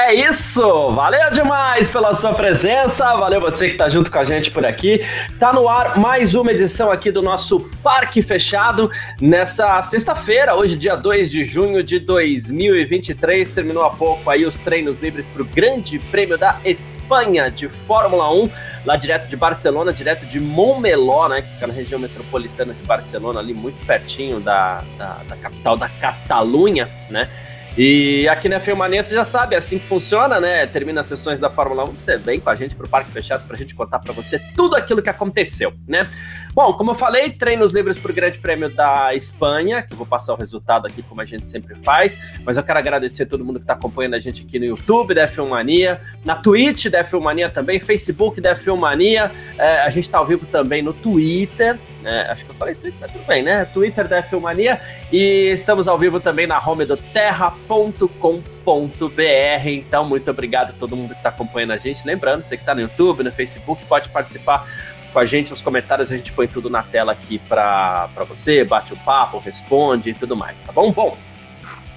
É isso! Valeu demais pela sua presença, valeu você que está junto com a gente por aqui. Tá no ar mais uma edição aqui do nosso Parque Fechado nessa sexta-feira, hoje dia 2 de junho de 2023. Terminou há pouco aí os treinos livres para o Grande Prêmio da Espanha de Fórmula 1, lá direto de Barcelona, direto de Montmeló, né, que fica na região metropolitana de Barcelona, ali muito pertinho da, da, da capital da Catalunha, né? E aqui na Filmania você já sabe, é assim que funciona, né? Termina as sessões da Fórmula 1, você vem com a gente pro Parque Fechado pra gente contar para você tudo aquilo que aconteceu, né? Bom, como eu falei, treinos livres para o Grande Prêmio da Espanha, que eu vou passar o resultado aqui como a gente sempre faz, mas eu quero agradecer a todo mundo que está acompanhando a gente aqui no YouTube da Filmania, na Twitch da Filmania também, Facebook da Filmania, é, a gente está ao vivo também no Twitter, né? acho que eu falei Twitter, mas tudo bem, né? Twitter da Filmania, e estamos ao vivo também na home do terra.com.br, então muito obrigado a todo mundo que está acompanhando a gente, lembrando, você que está no YouTube, no Facebook, pode participar com a gente nos comentários, a gente põe tudo na tela aqui para você, bate o papo, responde e tudo mais, tá bom? Bom,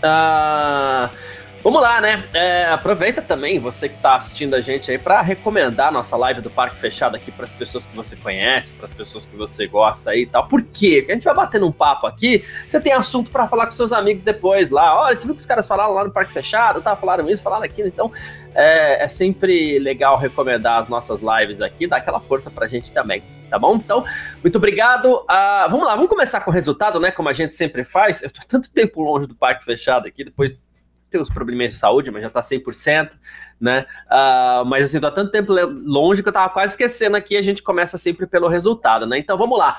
uh, Vamos lá, né? É, aproveita também você que está assistindo a gente aí para recomendar a nossa live do Parque Fechado aqui para as pessoas que você conhece, para as pessoas que você gosta aí e tal. Por quê? Porque a gente vai batendo um papo aqui, você tem assunto para falar com seus amigos depois lá. Olha, você viu que os caras falaram lá no Parque Fechado, tá? Falaram isso, falaram aquilo. Então, é, é sempre legal recomendar as nossas lives aqui, dar aquela força para a gente também, tá bom? Então, muito obrigado. Uh, vamos lá, vamos começar com o resultado, né? Como a gente sempre faz. Eu tô tanto tempo longe do Parque Fechado aqui, depois tem os probleminhas de saúde, mas já tá 100%, né? Uh, mas assim, tô há tanto tempo longe que eu tava quase esquecendo aqui, a gente começa sempre pelo resultado, né? Então vamos lá.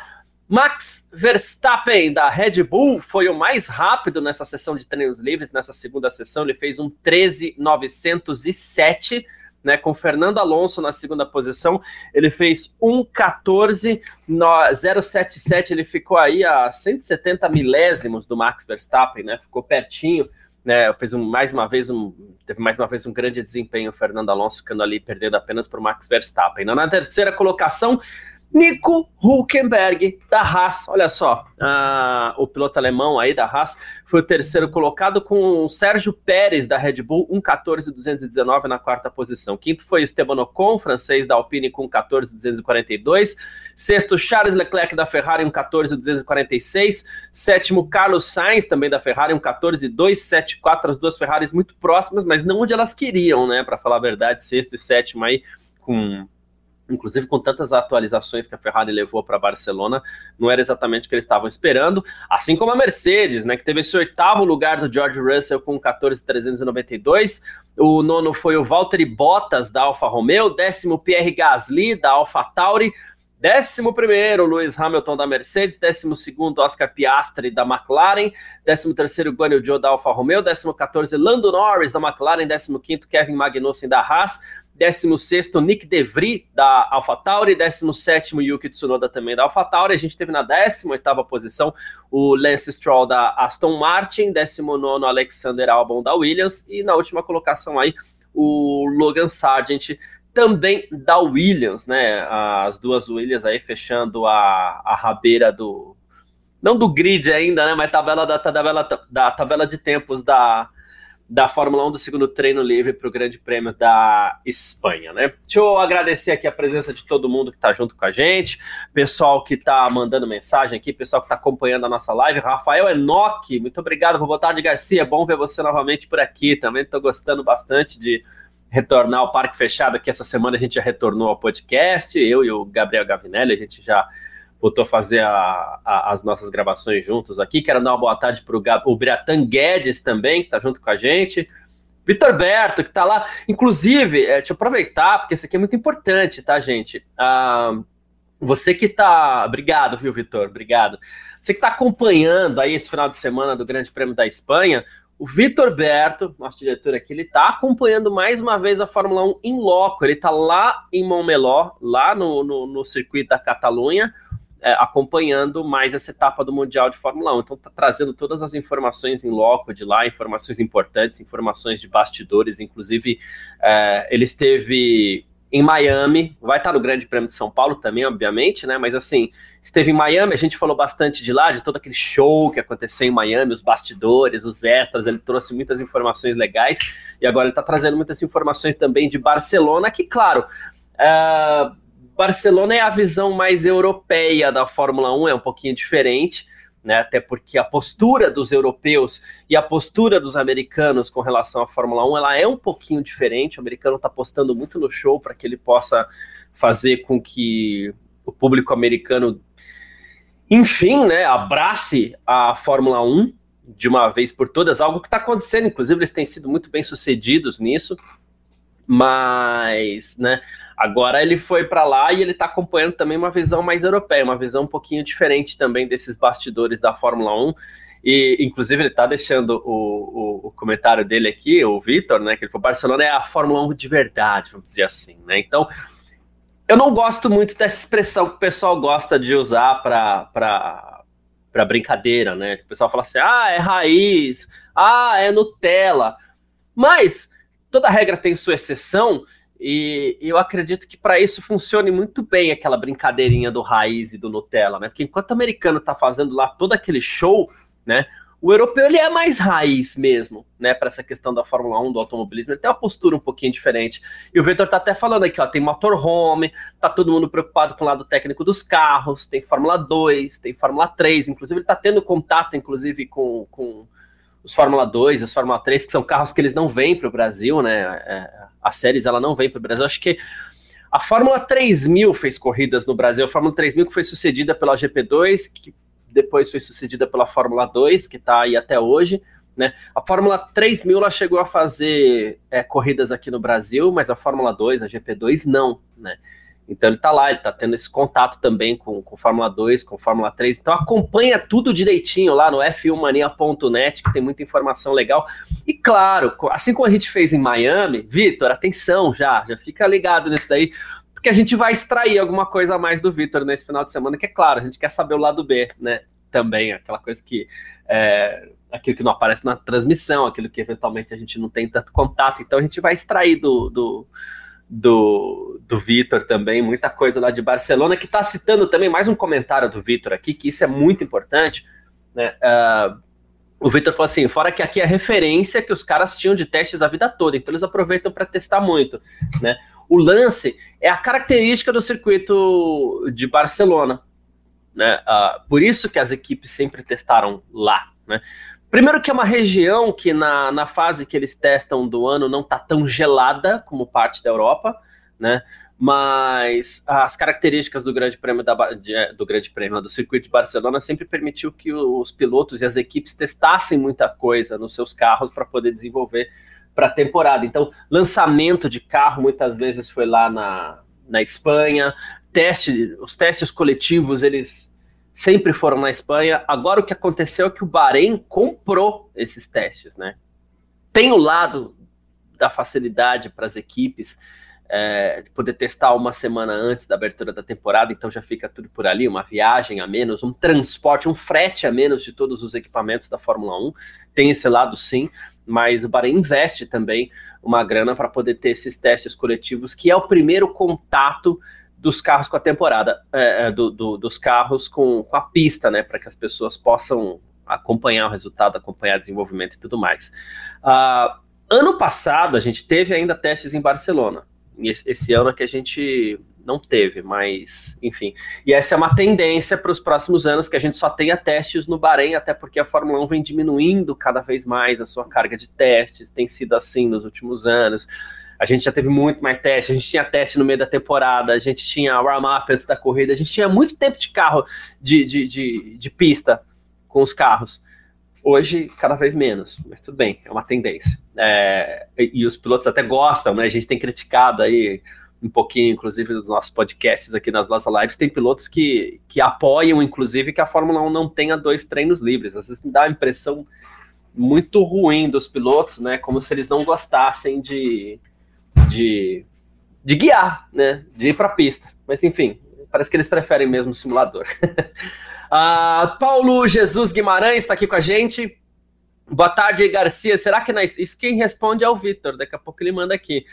Max Verstappen da Red Bull foi o mais rápido nessa sessão de treinos livres, nessa segunda sessão, ele fez um 13.907, né, com Fernando Alonso na segunda posição, ele fez 1.14.077, ele ficou aí a 170 milésimos do Max Verstappen, né, ficou pertinho, né, fez um, mais uma vez um, teve mais uma vez um grande desempenho o Fernando Alonso ficando ali perdendo apenas para o Max Verstappen. Na terceira colocação, Nico Huckenberg, da Haas. Olha só, o piloto alemão aí da Haas foi o terceiro colocado com o Sérgio Pérez, da Red Bull, 1.14.219 na quarta posição. Quinto foi Esteban Ocon, francês da Alpine, com 14.242. Sexto, Charles Leclerc, da Ferrari, 1.14.246. Sétimo, Carlos Sainz, também da Ferrari, 1.14.274. As duas Ferraris muito próximas, mas não onde elas queriam, né, para falar a verdade. Sexto e sétimo aí com inclusive com tantas atualizações que a Ferrari levou para Barcelona, não era exatamente o que eles estavam esperando, assim como a Mercedes, né, que teve esse oitavo lugar do George Russell com 14.392, o nono foi o Valtteri Bottas da Alfa Romeo, décimo Pierre Gasly da Alfa Tauri, Décimo primeiro, Lewis Hamilton da Mercedes. Décimo segundo, Oscar Piastri da McLaren. Décimo terceiro, Guanyu Zhou da Alfa Romeo. Décimo 14, Lando Norris da McLaren. Décimo quinto, Kevin Magnussen da Haas. 16º, Nick DeVry, da AlphaTauri, 17º, Yuki Tsunoda, também da AlphaTauri, a gente teve na 18ª posição o Lance Stroll, da Aston Martin, 19º, Alexander Albon, da Williams, e na última colocação aí, o Logan Sargent, também da Williams, né, as duas Williams aí fechando a, a rabeira do, não do grid ainda, né, mas tabela da tabela, da tabela de tempos da da Fórmula 1 do segundo treino livre para o Grande Prêmio da Espanha, né? Deixa eu agradecer aqui a presença de todo mundo que está junto com a gente, pessoal que está mandando mensagem aqui, pessoal que está acompanhando a nossa live, Rafael Enoque, muito obrigado, boa tarde, Garcia, bom ver você novamente por aqui, também estou gostando bastante de retornar ao Parque Fechado, que essa semana a gente já retornou ao podcast, eu e o Gabriel Gavinelli, a gente já voltou a fazer a, a, as nossas gravações juntos aqui. Quero dar uma boa tarde para o Briatan Guedes também, que está junto com a gente. Vitor Berto, que está lá. Inclusive, é, deixa eu aproveitar, porque isso aqui é muito importante, tá, gente? Ah, você que está. Obrigado, viu, Vitor? Obrigado. Você que está acompanhando aí esse final de semana do Grande Prêmio da Espanha, o Vitor Berto, nosso diretor aqui, ele está acompanhando mais uma vez a Fórmula 1 em loco. Ele está lá em Montmeló, lá no, no, no circuito da Catalunha é, acompanhando mais essa etapa do Mundial de Fórmula 1. Então está trazendo todas as informações em loco de lá, informações importantes, informações de bastidores, inclusive é, ele esteve em Miami, vai estar no Grande Prêmio de São Paulo também, obviamente, né? Mas assim, esteve em Miami, a gente falou bastante de lá, de todo aquele show que aconteceu em Miami, os bastidores, os extras, ele trouxe muitas informações legais, e agora ele está trazendo muitas informações também de Barcelona, que, claro, uh, Barcelona é a visão mais europeia da Fórmula 1, é um pouquinho diferente né? Até porque a postura dos europeus e a postura dos americanos com relação à Fórmula 1 ela é um pouquinho diferente. O americano está apostando muito no show para que ele possa fazer com que o público americano, enfim, né, abrace a Fórmula 1 de uma vez por todas, algo que está acontecendo. Inclusive, eles têm sido muito bem sucedidos nisso, mas, né? Agora ele foi para lá e ele está acompanhando também uma visão mais europeia, uma visão um pouquinho diferente também desses bastidores da Fórmula 1. E, inclusive, ele está deixando o, o, o, comentário dele aqui, o Vitor, né? Que ele falou: Barcelona é a Fórmula 1 de verdade, vamos dizer assim, né? Então, eu não gosto muito dessa expressão que o pessoal gosta de usar para brincadeira, né? O pessoal fala assim: ah, é raiz, ah, é Nutella. Mas toda regra tem sua exceção, e eu acredito que para isso funcione muito bem aquela brincadeirinha do raiz e do Nutella, né? Porque enquanto o americano está fazendo lá todo aquele show, né? O europeu ele é mais raiz mesmo, né? Para essa questão da Fórmula 1, do automobilismo, ele tem uma postura um pouquinho diferente. E o Vitor tá até falando aqui, ó, tem motorhome, tá todo mundo preocupado com o lado técnico dos carros, tem Fórmula 2, tem Fórmula 3, inclusive ele tá tendo contato, inclusive, com, com os Fórmula 2, os Fórmula 3, que são carros que eles não vêm para o Brasil, né? É, séries ela não vem para o Brasil. Acho que a Fórmula 3000 fez corridas no Brasil. A Fórmula 3000 que foi sucedida pela GP2, que depois foi sucedida pela Fórmula 2, que está aí até hoje. Né? A Fórmula 3000 ela chegou a fazer é, corridas aqui no Brasil, mas a Fórmula 2, a GP2, não. Né? Então ele está lá, ele está tendo esse contato também com, com Fórmula 2, com Fórmula 3. Então acompanha tudo direitinho lá no f1mania.net, que tem muita informação legal. E claro, assim como a gente fez em Miami, Vitor, atenção já, já fica ligado nisso daí, porque a gente vai extrair alguma coisa a mais do Vitor nesse final de semana, que é claro, a gente quer saber o lado B, né? Também, aquela coisa que. É, aquilo que não aparece na transmissão, aquilo que eventualmente a gente não tem tanto contato. Então a gente vai extrair do, do do, do Vitor também, muita coisa lá de Barcelona, que está citando também mais um comentário do Vitor aqui, que isso é muito importante. Né? Uh, o Vitor falou assim: fora que aqui é referência que os caras tinham de testes a vida toda, então eles aproveitam para testar muito. Né? O lance é a característica do circuito de Barcelona. Né? Uh, por isso que as equipes sempre testaram lá. Né? Primeiro que é uma região que na, na fase que eles testam do ano não está tão gelada como parte da Europa, né? Mas as características do Grande Prêmio da, do Grande Prêmio do circuito de Barcelona sempre permitiu que os pilotos e as equipes testassem muita coisa nos seus carros para poder desenvolver para a temporada. Então, lançamento de carro muitas vezes foi lá na, na Espanha, teste, os testes coletivos eles sempre foram na Espanha. Agora o que aconteceu é que o Bahrein comprou esses testes, né? Tem o lado da facilidade para as equipes é, poder testar uma semana antes da abertura da temporada, então já fica tudo por ali, uma viagem a menos, um transporte, um frete a menos de todos os equipamentos da Fórmula 1. Tem esse lado sim, mas o Bahrein investe também uma grana para poder ter esses testes coletivos, que é o primeiro contato dos carros com a temporada, é, é, do, do, dos carros com, com a pista, né, para que as pessoas possam acompanhar o resultado, acompanhar o desenvolvimento e tudo mais. Uh, ano passado a gente teve ainda testes em Barcelona. Esse, esse ano é que a gente não teve, mas enfim. E essa é uma tendência para os próximos anos que a gente só tenha testes no Bahrein, até porque a Fórmula 1 vem diminuindo cada vez mais a sua carga de testes, tem sido assim nos últimos anos. A gente já teve muito mais teste, a gente tinha teste no meio da temporada, a gente tinha warm-up antes da corrida, a gente tinha muito tempo de carro, de, de, de, de pista com os carros. Hoje, cada vez menos, mas tudo bem, é uma tendência. É, e, e, os pilotos até gostam, né? A gente tem criticado aí um pouquinho, inclusive, nos nossos podcasts aqui nas nossas lives, tem pilotos que, que apoiam, inclusive, que a Fórmula 1 não tenha dois treinos livres. Às vezes me dá a impressão muito ruim dos pilotos, né? Como se eles não gostassem de, de, de guiar, né? De ir para pista. Mas enfim, parece que eles preferem mesmo o simulador. uh, Paulo Jesus Guimarães está aqui com a gente. Boa tarde, Garcia. Será que na... isso quem responde é o Vitor? Daqui a pouco ele manda aqui.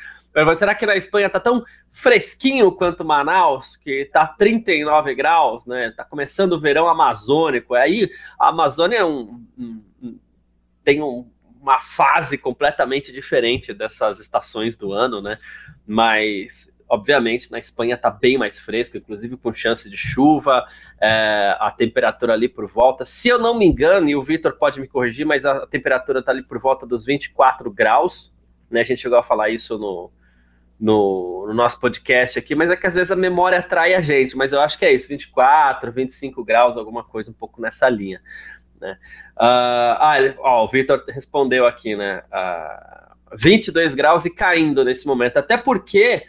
Será que na Espanha tá tão fresquinho quanto Manaus, que tá 39 graus, né? Tá começando o verão amazônico. Aí a Amazônia é um, um, tem um, uma fase completamente diferente dessas estações do ano, né? Mas obviamente na Espanha está bem mais fresco, inclusive com chance de chuva, é, a temperatura ali por volta, se eu não me engano, e o Vitor pode me corrigir, mas a temperatura está ali por volta dos 24 graus, né? A gente chegou a falar isso no, no, no, nosso podcast aqui, mas é que às vezes a memória atrai a gente, mas eu acho que é isso, 24, 25 graus, alguma coisa um pouco nessa linha. Né? Uh, ah, ó, o Vitor respondeu aqui, né? Uh, 22 graus e caindo nesse momento, até porque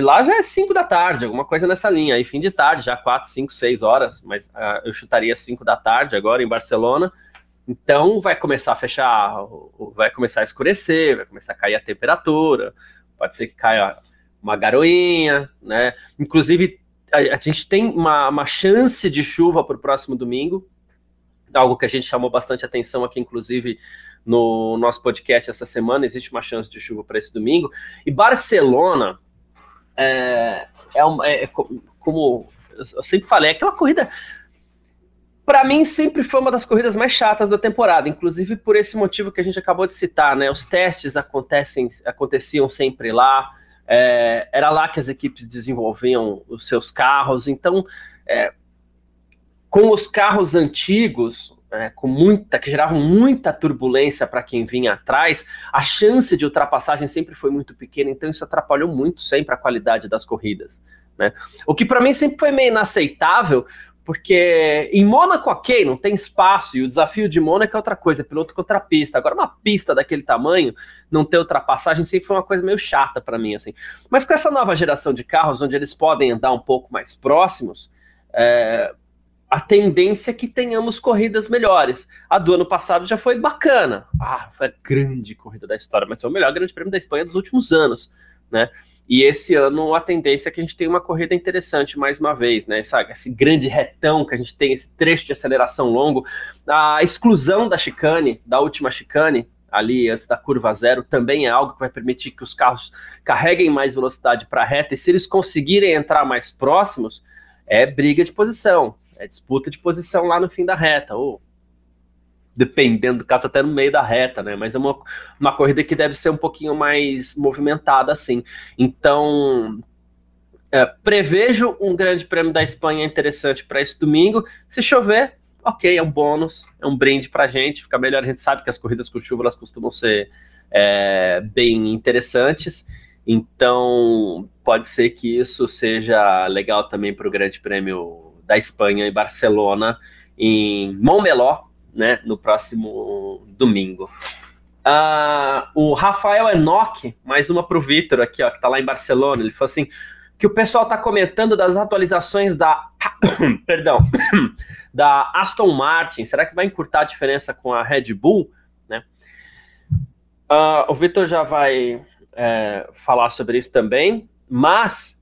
lá já é 5 da tarde, alguma coisa nessa linha, aí fim de tarde, já 4, 5, 6 horas, mas uh, eu chutaria 5 da tarde agora em Barcelona. Então vai começar a fechar, vai começar a escurecer, vai começar a cair a temperatura, pode ser que caia uma garoinha, né? Inclusive, a, a gente tem uma, uma chance de chuva para o próximo domingo, algo que a gente chamou bastante atenção aqui, inclusive, no nosso podcast essa semana. Existe uma chance de chuva para esse domingo. E Barcelona é, é, uma, é, como eu sempre falei, é aquela corrida. Para mim, sempre foi uma das corridas mais chatas da temporada, inclusive por esse motivo que a gente acabou de citar, né? Os testes acontecem, aconteciam sempre lá, é, era lá que as equipes desenvolviam os seus carros, então, é, com os carros antigos, é, com muita, que geravam muita turbulência para quem vinha atrás, a chance de ultrapassagem sempre foi muito pequena, então isso atrapalhou muito sempre a qualidade das corridas. Né? O que para mim sempre foi meio inaceitável, porque em Mônaco, ok, não tem espaço, e o desafio de Mônaco é outra coisa, é piloto contra pista. Agora, uma pista daquele tamanho, não ter ultrapassagem, sempre foi uma coisa meio chata para mim, assim. Mas com essa nova geração de carros, onde eles podem andar um pouco mais próximos, é, a tendência é que tenhamos corridas melhores. A do ano passado já foi bacana. Ah, foi a grande corrida da história, mas foi o melhor grande prêmio da Espanha dos últimos anos, né? E esse ano a tendência é que a gente tenha uma corrida interessante mais uma vez, né? Essa, esse grande retão que a gente tem, esse trecho de aceleração longo, a exclusão da chicane, da última chicane, ali antes da curva zero, também é algo que vai permitir que os carros carreguem mais velocidade para a reta, e se eles conseguirem entrar mais próximos, é briga de posição, é disputa de posição lá no fim da reta, ou dependendo do caso, até no meio da reta, né? Mas é uma, uma corrida que deve ser um pouquinho mais movimentada, assim. Então, é, prevejo um grande prêmio da Espanha interessante para esse domingo. Se chover, ok, é um bônus, é um brinde para a gente. Fica melhor, a gente sabe que as corridas com chuva elas costumam ser é, bem interessantes. Então, pode ser que isso seja legal também para o Grande Prêmio da Espanha em Barcelona, em Montmeló, né, no próximo domingo. Uh, o Rafael Enoch, mais uma para o Vitor aqui, ó, que está lá em Barcelona. Ele falou assim: que o pessoal está comentando das atualizações da. perdão. da Aston Martin. Será que vai encurtar a diferença com a Red Bull? Né? Uh, o Vitor já vai é, falar sobre isso também, mas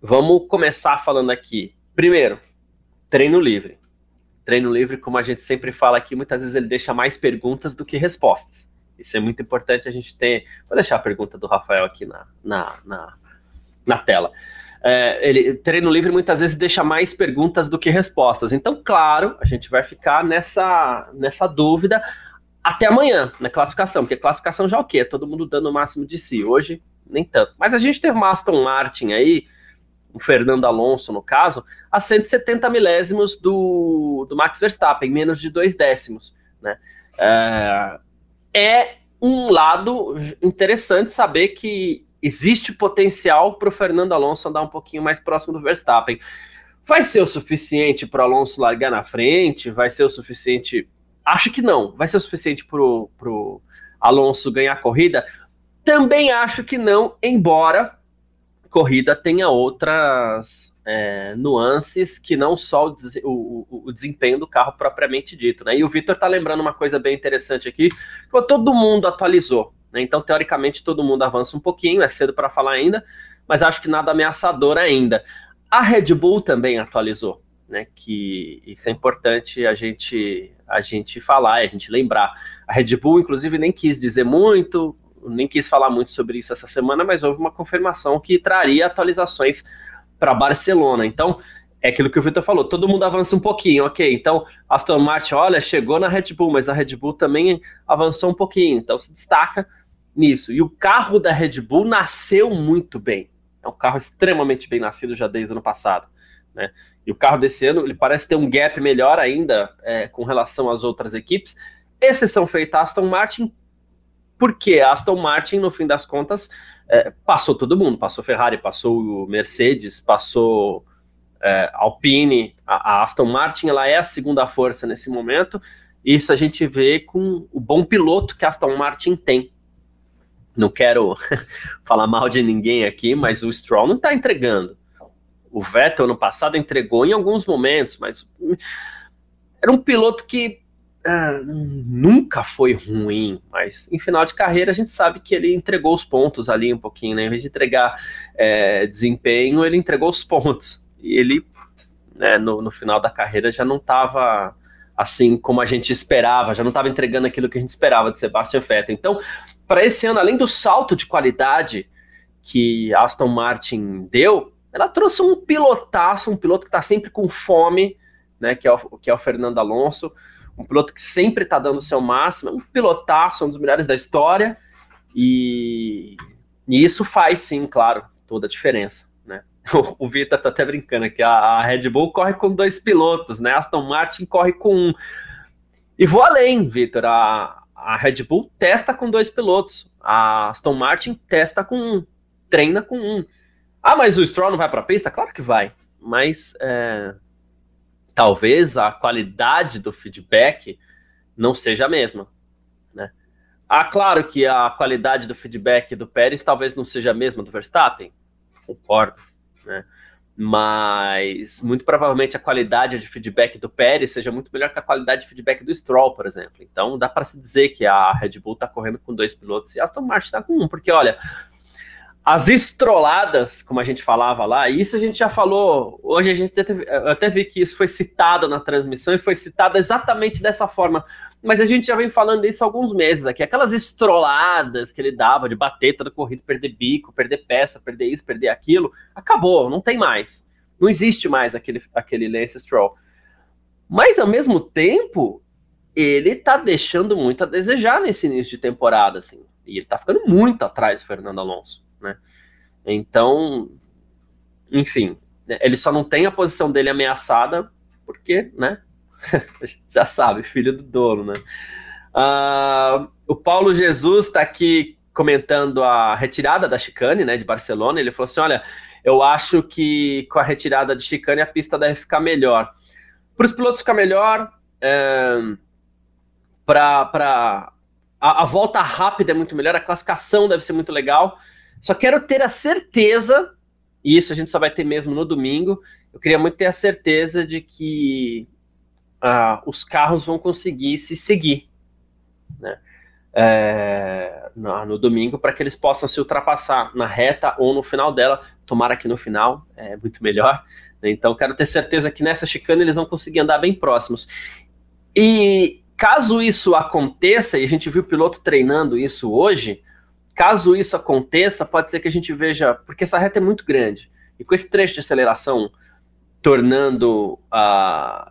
vamos começar falando aqui. Primeiro, treino livre treino livre, como a gente sempre fala aqui, muitas vezes ele deixa mais perguntas do que respostas. Isso é muito importante a gente ter. Vou deixar a pergunta do Rafael aqui na, na, na, na tela. É, ele, treino livre muitas vezes deixa mais perguntas do que respostas. Então, claro, a gente vai ficar nessa, nessa dúvida até amanhã, na classificação, porque classificação já é o quê? Todo mundo dando o máximo de si. Hoje, nem tanto. Mas a gente teve uma Aston Martin aí, o Fernando Alonso, no caso, a 170 milésimos do, do Max Verstappen, menos de dois décimos. Né? É, é um lado interessante saber que existe potencial para o Fernando Alonso andar um pouquinho mais próximo do Verstappen. Vai ser o suficiente para o Alonso largar na frente? Vai ser o suficiente? Acho que não. Vai ser o suficiente para o Alonso ganhar a corrida? Também acho que não, embora corrida tenha outras é, nuances que não só o, o, o, desempenho do carro propriamente dito. Né? E o Vitor está lembrando uma coisa bem interessante aqui, que todo mundo atualizou. Né? Então, teoricamente, todo mundo avança um pouquinho, é cedo para falar ainda, mas acho que nada ameaçador ainda. A Red Bull também atualizou, né? Que isso é importante a gente a gente falar, a gente lembrar. A Red Bull, inclusive, nem quis dizer muito, nem quis falar muito sobre isso essa semana, mas houve uma confirmação que traria atualizações para Barcelona. Então, é aquilo que o Vitor falou, todo mundo avança um pouquinho, ok. Então, Aston Martin, olha, chegou na Red Bull, mas a Red Bull também avançou um pouquinho, então se destaca nisso. E o carro da Red Bull nasceu muito bem. É um carro extremamente bem nascido já desde o ano passado. Né? E o carro desse ano ele parece ter um gap melhor ainda é, com relação às outras equipes. Exceção feita Aston Martin, porque a Aston Martin, no fim das contas, é, passou todo mundo. Passou Ferrari, passou Mercedes, passou é, Alpine. A, a, Aston Martin ela é a segunda força nesse momento. Isso a gente vê com o bom piloto que a Aston Martin tem. Não quero falar mal de ninguém aqui, mas o Stroll não está entregando. O Vettel no passado entregou em alguns momentos, mas era um piloto que é, nunca foi ruim, mas em final de carreira a gente sabe que ele entregou os pontos ali um pouquinho, né? Em vez de entregar é, desempenho, ele entregou os pontos. E ele, né, no, no final da carreira, já não estava assim como a gente esperava, já não estava entregando aquilo que a gente esperava de Sebastian Vettel. Então, para esse ano, além do salto de qualidade que Aston Martin deu, ela trouxe um pilotaço, um piloto que está sempre com fome, né, que é, o, que é o Fernando Alonso, um piloto que sempre está dando o seu máximo, um pilotaço, um dos melhores da história, e, e isso faz sim, claro, toda a diferença. Né? O, o Vitor está até brincando que a, a Red Bull corre com dois pilotos, né? Aston Martin corre com um. E vou além, Vitor. A, a Red Bull testa com dois pilotos. A Aston Martin testa com um, treina com um. Ah, mas o Stroll não vai para a pista? Claro que vai. Mas é, talvez a qualidade do feedback não seja a mesma. Né? Ah, claro que a qualidade do feedback do Pérez talvez não seja a mesma do Verstappen. Concordo. Né? mas muito provavelmente a qualidade de feedback do Pérez seja muito melhor que a qualidade de feedback do Stroll, por exemplo. Então dá para se dizer que a Red Bull está correndo com dois pilotos e a Aston Martin está com um, porque olha, as estroladas, como a gente falava lá, isso a gente já falou. Hoje a gente até, eu até vi que isso foi citado na transmissão e foi citado exatamente dessa forma. Mas a gente já vem falando isso há alguns meses aqui. Aquelas estroladas que ele dava de bater toda corrida, perder bico, perder peça, perder isso, perder aquilo, acabou, não tem mais. Não existe mais aquele, aquele Lance Stroll. Mas ao mesmo tempo, ele tá deixando muito a desejar nesse início de temporada, assim. E ele tá ficando muito atrás do Fernando Alonso né? Então, enfim, né, ele só não tem a posição dele ameaçada porque, né? já sabe, filho do dono, né? Uh, o Paulo Jesus está aqui comentando a retirada da chicane, né, de Barcelona. Ele falou assim: olha, eu acho que com a retirada de chicane a pista deve ficar melhor. Para os pilotos ficar melhor, é, para a, a volta rápida é muito melhor, a classificação deve ser muito legal. Só quero ter a certeza, e isso a gente só vai ter mesmo no domingo. Eu queria muito ter a certeza de que ah, os carros vão conseguir se seguir né? É, no, no, domingo para que eles possam se ultrapassar na reta ou no final dela. Tomara que no final é muito melhor. Né? Então, quero ter certeza que nessa chicane eles vão conseguir andar bem próximos. E caso isso aconteça, e a gente viu o piloto treinando isso hoje, Caso isso aconteça, pode ser que a gente veja, porque essa reta é muito grande, e com esse trecho de aceleração tornando uh,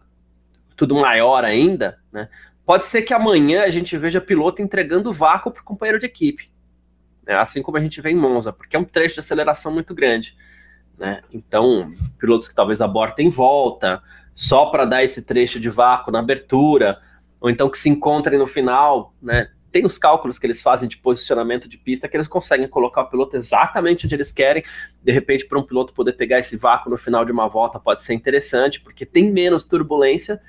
tudo maior ainda, né, pode ser que amanhã a gente veja piloto entregando vácuo para o companheiro de equipe, né, assim como a gente vê em Monza, porque é um trecho de aceleração muito grande. Né? Então, pilotos que talvez abortem volta, só para dar esse trecho de vácuo na abertura, ou então que se encontrem no final, né? Tem os cálculos que eles fazem de posicionamento de pista que eles conseguem colocar o piloto exatamente onde eles querem. De repente, para um piloto poder pegar esse vácuo no final de uma volta pode ser interessante, porque tem menos turbulência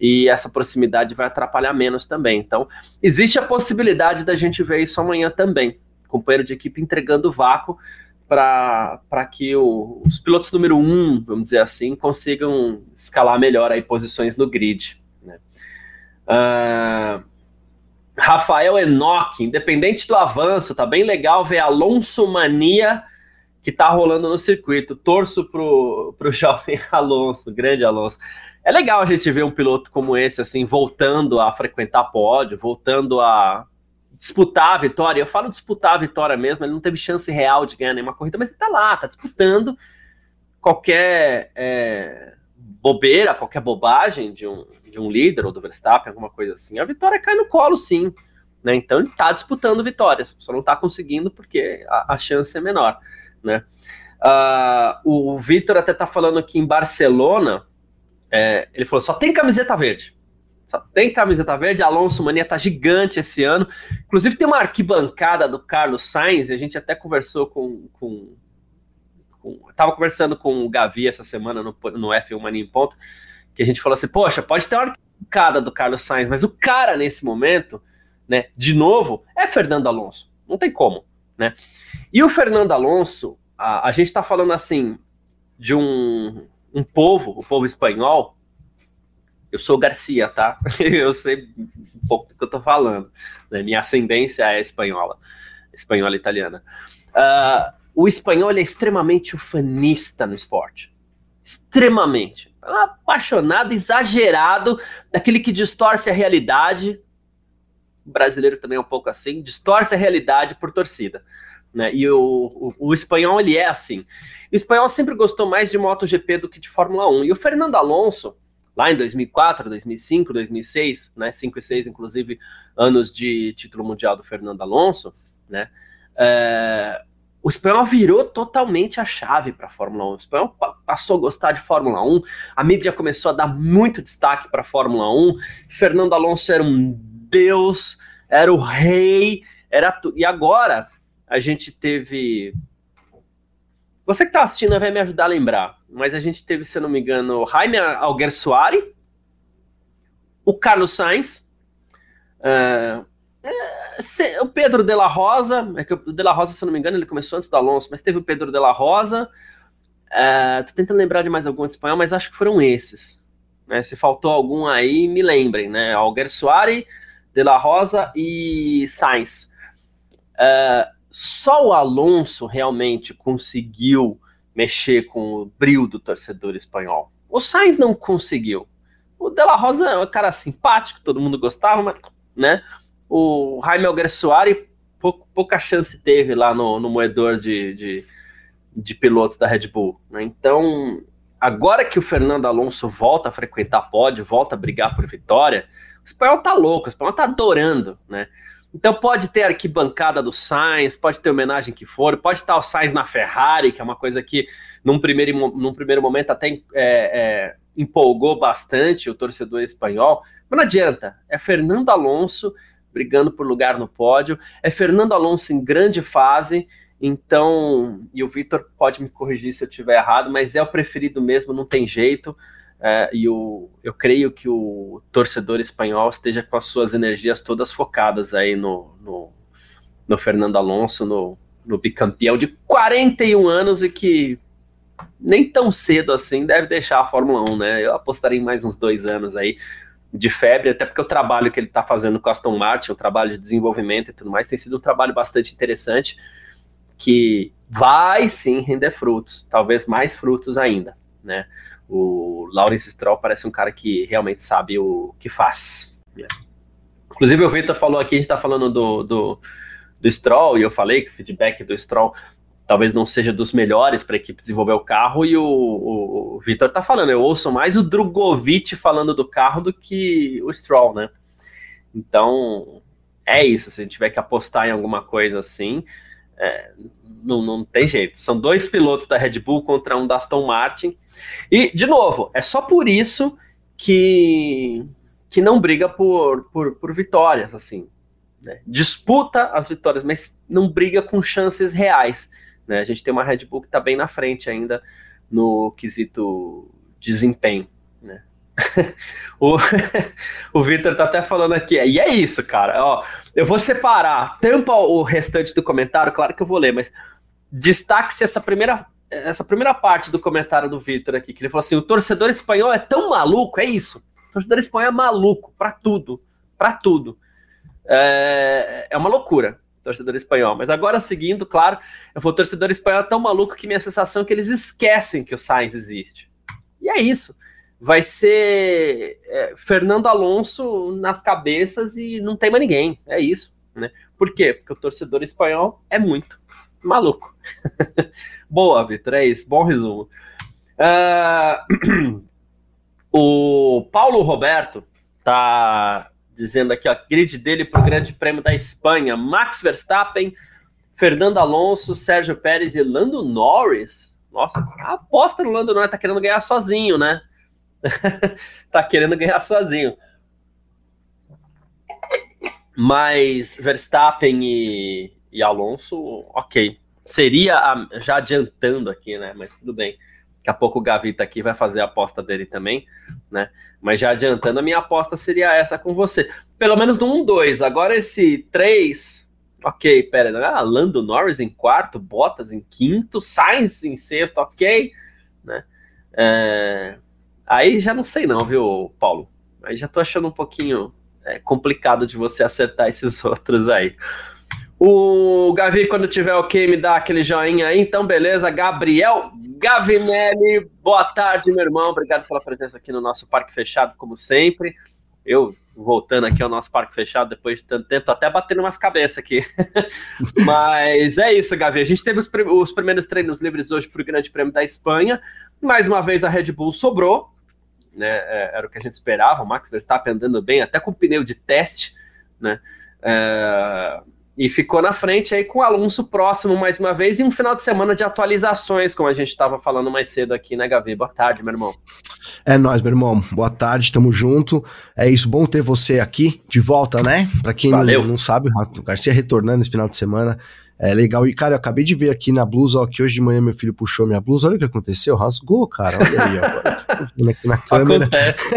e essa proximidade vai atrapalhar menos também. Então, existe a possibilidade da gente ver isso amanhã também. Companheiro de equipe entregando vácuo para que o, os pilotos número um, vamos dizer assim, consigam escalar melhor aí posições no grid. Né? Uh, Rafael Enoch, independente do avanço, tá bem legal ver Alonso Mania que tá rolando no circuito. Torço pro, pro jovem Alonso, grande Alonso. É legal a gente ver um piloto como esse, assim, voltando a frequentar pódio, voltando a disputar a vitória. Eu falo disputar a vitória mesmo, ele não teve chance real de ganhar nenhuma corrida, mas ele tá lá, tá disputando qualquer é, bobeira, qualquer bobagem de um, de um líder ou do Verstappen, alguma coisa assim. A vitória cai no colo, sim. Né? Então ele tá disputando vitórias, só não tá conseguindo porque a, a chance é menor. Né? Uh, o Vitor até tá falando aqui em Barcelona, é, ele falou: só tem camiseta verde. Só tem camiseta verde. Alonso Mania tá gigante esse ano. Inclusive, tem uma arquibancada do Carlos Sainz, a gente até conversou com. com, com tava conversando com o Gavi essa semana no, no F1 Mania em Ponto, que a gente falou assim: poxa, pode ter uma arquibancada do Carlos Sainz, mas o cara nesse momento, né, de novo, é Fernando Alonso. Não tem como, né? E o Fernando Alonso, a, a gente está falando assim de um, um povo, o povo espanhol, eu sou Garcia, tá? eu sei um pouco do que eu tô falando. Né? Minha ascendência é espanhola, espanhola italiana. Uh, o espanhol é extremamente ufanista no esporte. Extremamente. É apaixonado, exagerado, daquele que distorce a realidade. O brasileiro também é um pouco assim, distorce a realidade por torcida. Né? E o, o, o, espanhol ele é assim. O espanhol sempre gostou mais de MotoGP do que de Fórmula 1. E o Fernando Alonso, lá em 2004, 2005, 2006, né, 5 e 6, inclusive, anos de título mundial do Fernando Alonso, né, é, o espanhol virou totalmente a chave para a Fórmula 1. O espanhol passou a gostar de Fórmula 1, a mídia começou a dar muito destaque para a Fórmula 1. Fernando Alonso era um deus, era o rei, era tu... e agora a gente teve. Você que está assistindo vai me ajudar a lembrar, mas a gente teve, se eu não me engano, Jaime Alguersuari, o Carlos Sainz, uh, o Pedro de la Rosa, é que o de la Rosa, se não me engano, ele começou antes do Alonso, mas teve o Pedro de la Rosa. Uh, tô tentando lembrar de mais algum de espanhol, mas acho que foram esses. Né? Se faltou algum aí, me lembrem, né? Alguersuari, de la Rosa e Sainz. Uh, só o Alonso realmente conseguiu mexer com o brilho do torcedor espanhol. O Sainz não conseguiu. O Della Rosa é um cara simpático, todo mundo gostava, mas, né? O Jaime Alguersuari pouca, pouca chance teve lá no, no moedor de, de, de pilotos da Red Bull. Né? Então, agora que o Fernando Alonso volta a frequentar pódio, volta a brigar por vitória, o espanhol tá louco, o espanhol tá adorando, né? Então pode ter arquibancada do Sainz, pode ter homenagem que for, pode estar o Sainz na Ferrari, que é uma coisa que num primeiro, num primeiro momento até é, é, empolgou bastante o torcedor espanhol, mas não adianta, é Fernando Alonso brigando por lugar no pódio, é Fernando Alonso em grande fase, então, e o Vitor pode me corrigir se eu estiver errado, mas é o preferido mesmo, não tem jeito. É, e o, eu creio que o torcedor espanhol esteja com as suas energias todas focadas aí no, no, no Fernando Alonso, no, no bicampeão de 41 anos e que nem tão cedo assim deve deixar a Fórmula 1, né? Eu apostaria em mais uns dois anos aí de febre, até porque o trabalho que ele está fazendo com Aston Martin, o trabalho de desenvolvimento e tudo mais, tem sido um trabalho bastante interessante que vai sim render frutos, talvez mais frutos ainda, né? O Lawrence Stroll parece um cara que realmente sabe o que faz. Inclusive, o Victor falou aqui, a gente está falando do, do, do Stroll, e eu falei que o feedback do Stroll talvez não seja dos melhores para a equipe desenvolver o carro, e o, o, o Vitor está falando, eu ouço mais o Drogovic falando do carro do que o Stroll, né? Então, é isso, se a gente tiver que apostar em alguma coisa assim, é, não, não tem jeito. São dois pilotos da Red Bull contra um da Aston Martin. E, de novo, é só por isso que, que não briga por, por, por vitórias, assim. Né? Disputa as vitórias, mas não briga com chances reais. Né? A gente tem uma Red Bull que está bem na frente ainda no quesito desempenho. Né? o o Victor tá até falando aqui, e é isso, cara. Ó, eu vou separar, tampa o restante do comentário, claro que eu vou ler, mas destaque-se essa primeira, essa primeira parte do comentário do Victor aqui, que ele falou assim: o torcedor espanhol é tão maluco, é isso. O torcedor espanhol é maluco para tudo, para tudo. É, é uma loucura. Torcedor espanhol. Mas agora, seguindo, claro, eu vou torcedor espanhol tão maluco que minha sensação é que eles esquecem que o Sainz existe. E é isso. Vai ser é, Fernando Alonso nas cabeças e não tem mais ninguém. É isso. Né? Por quê? Porque o torcedor espanhol é muito maluco. Boa, Vitor, é isso. Bom resumo. Uh, o Paulo Roberto tá dizendo aqui, ó, grid dele para o Grande Prêmio da Espanha: Max Verstappen, Fernando Alonso, Sérgio Pérez e Lando Norris. Nossa, aposta no Lando Norris tá querendo ganhar sozinho, né? tá querendo ganhar sozinho. Mas Verstappen e, e Alonso, ok. Seria, a, já adiantando aqui, né? Mas tudo bem. Daqui a pouco o Gavi tá aqui vai fazer a aposta dele também, né? Mas já adiantando, a minha aposta seria essa com você. Pelo menos no 1-2. Agora esse 3. Ok, pera. Ah, Lando Norris em quarto, Bottas em quinto, Sainz em sexto, ok. Né? É... Aí já não sei não, viu, Paulo? Aí já tô achando um pouquinho é, complicado de você acertar esses outros aí. O Gavi, quando tiver ok, me dá aquele joinha aí. Então, beleza. Gabriel Gavinelli, boa tarde, meu irmão. Obrigado pela presença aqui no nosso Parque Fechado, como sempre. Eu voltando aqui ao nosso Parque Fechado depois de tanto tempo, até batendo umas cabeças aqui. Mas é isso, Gavi. A gente teve os, os primeiros treinos livres hoje para o Grande Prêmio da Espanha. Mais uma vez a Red Bull sobrou, né? É, era o que a gente esperava. O Max Verstappen andando bem, até com pneu de teste, né? É e ficou na frente aí com o Alonso próximo mais uma vez e um final de semana de atualizações, como a gente estava falando mais cedo aqui, né, Gavi? Boa tarde, meu irmão. É nóis, meu irmão. Boa tarde, tamo junto. É isso, bom ter você aqui de volta, né? Pra quem não, não, sabe, o Garcia retornando esse final de semana. É legal. E, cara, eu acabei de ver aqui na blusa, ó, que hoje de manhã meu filho puxou minha blusa. Olha o que aconteceu, rasgou, cara. Olha aí, ó. aqui na câmera. Acontece.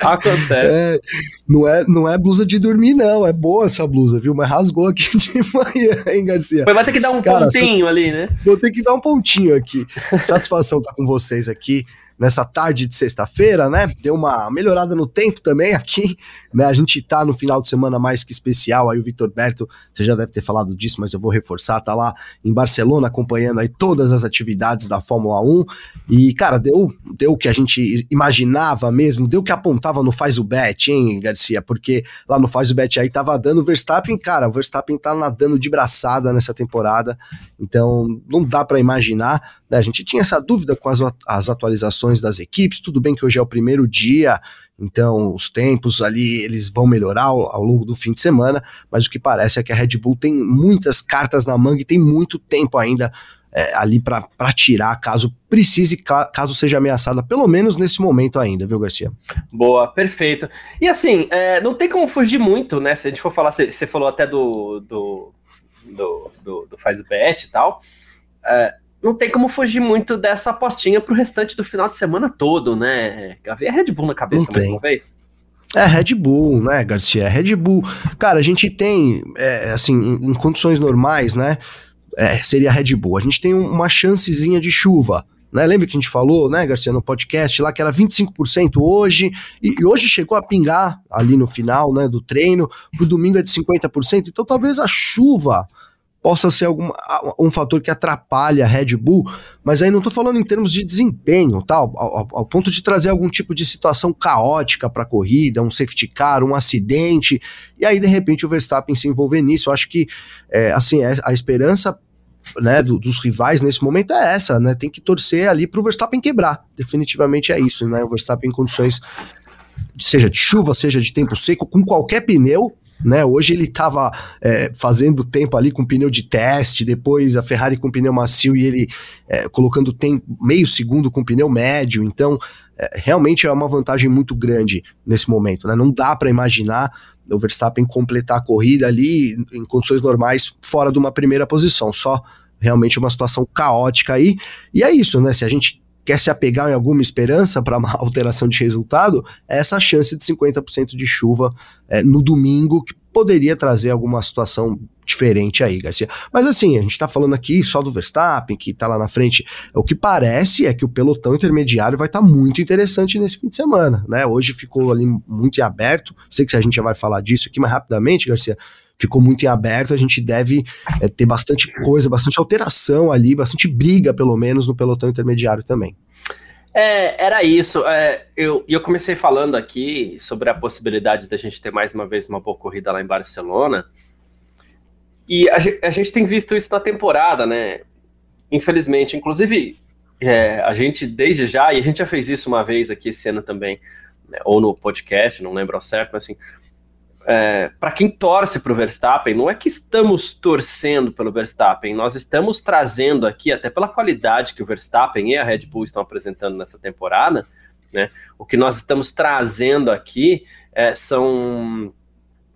Acontece. É, não, é, não é blusa de dormir, não. É boa essa blusa, viu? Mas rasgou aqui de manhã, hein, Garcia? Mas vai ter que dar um cara, pontinho ali, né? Vou ter que dar um pontinho aqui. Satisfação estar tá com vocês aqui nessa tarde de sexta-feira, né? Deu uma melhorada no tempo também aqui, né? A gente tá no final de semana mais que especial, aí o Vitor Berto, você já deve ter falado disso, mas eu vou reforçar, tá lá em Barcelona acompanhando aí todas as atividades da Fórmula 1 e, cara, deu, deu o que a gente imaginava mesmo, deu o que apontava no Faz o Bet, hein, Garcia? Porque lá no Faz o Bet aí tava dando Verstappen, cara, o Verstappen tá nadando de braçada nessa temporada, então não dá para imaginar, né? A gente tinha essa dúvida com as, as atualizações das equipes, tudo bem que hoje é o primeiro dia, então os tempos ali eles vão melhorar ao, ao, longo do fim de semana, mas o que parece é que a Red Bull tem muitas cartas na manga e tem muito tempo ainda é, ali para tirar, caso precise, caso seja ameaçada, pelo menos nesse momento ainda, viu, Garcia? Boa, perfeito. E assim, é, não tem como fugir muito, né? Se a gente for falar, você falou até do, do, do, do, do faz bet e tal. É, não tem como fugir muito dessa apostinha pro restante do final de semana todo, né? Gavi é Red Bull na cabeça mais uma vez. É Red Bull, né, Garcia? É Red Bull. Cara, a gente tem, é, assim, em, em, condições normais, né? É, seria Red Bull. A gente tem uma chancezinha de chuva. Né? Lembra que a gente falou, né, Garcia, no podcast lá, que era 25% hoje, e, e, hoje chegou a pingar ali no final, né, do treino, pro domingo é de 50%, então talvez a chuva possa ser algum, um fator que atrapalha a Red Bull, mas aí não estou falando em termos de desempenho, tal, ao, ao, ponto de trazer algum tipo de situação caótica para a corrida, um safety car, um acidente, e aí de repente o Verstappen se envolver nisso. Eu acho que é, assim é, a esperança né, do, dos rivais nesse momento é essa, né? Tem que torcer ali para o Verstappen quebrar. Definitivamente é isso, né? O Verstappen em condições seja de chuva, seja de tempo seco, com qualquer pneu, né? Hoje ele estava é, fazendo tempo ali com pneu de teste, depois a Ferrari com pneu macio e ele é, colocando tempo, meio segundo com pneu médio, então é, realmente é uma vantagem muito grande nesse momento, né? Não dá para imaginar o Verstappen completar a corrida ali em condições normais fora de uma primeira posição, só realmente uma situação caótica aí. E é isso, né? Se a gente quer se apegar em alguma esperança para uma alteração de resultado, é essa chance de 50% de chuva é, no domingo, que poderia trazer alguma situação diferente aí, Garcia. Mas assim, a gente tá falando aqui só do Verstappen, que tá lá na frente. O que parece é que o pelotão intermediário vai estar tá muito interessante nesse fim de semana, né? Hoje ficou ali muito em aberto. Sei que a gente já vai falar disso aqui, mas rapidamente, Garcia, ficou muito em aberto, a gente deve é, ter bastante coisa, bastante alteração ali, bastante briga, pelo menos, no pelotão intermediário também. É, era isso. É, eu, eu comecei falando aqui sobre a possibilidade da gente ter mais uma vez uma boa corrida lá em Barcelona. E a, a gente tem visto isso na temporada, né? Infelizmente. Inclusive, é, a gente, desde já, e a gente já fez isso uma vez aqui esse ano também, né, ou no podcast, não lembro ao certo, mas assim, é, para quem torce para o Verstappen, não é que estamos torcendo pelo Verstappen, nós estamos trazendo aqui, até pela qualidade que o Verstappen e a Red Bull estão apresentando nessa temporada, né, o que nós estamos trazendo aqui é, são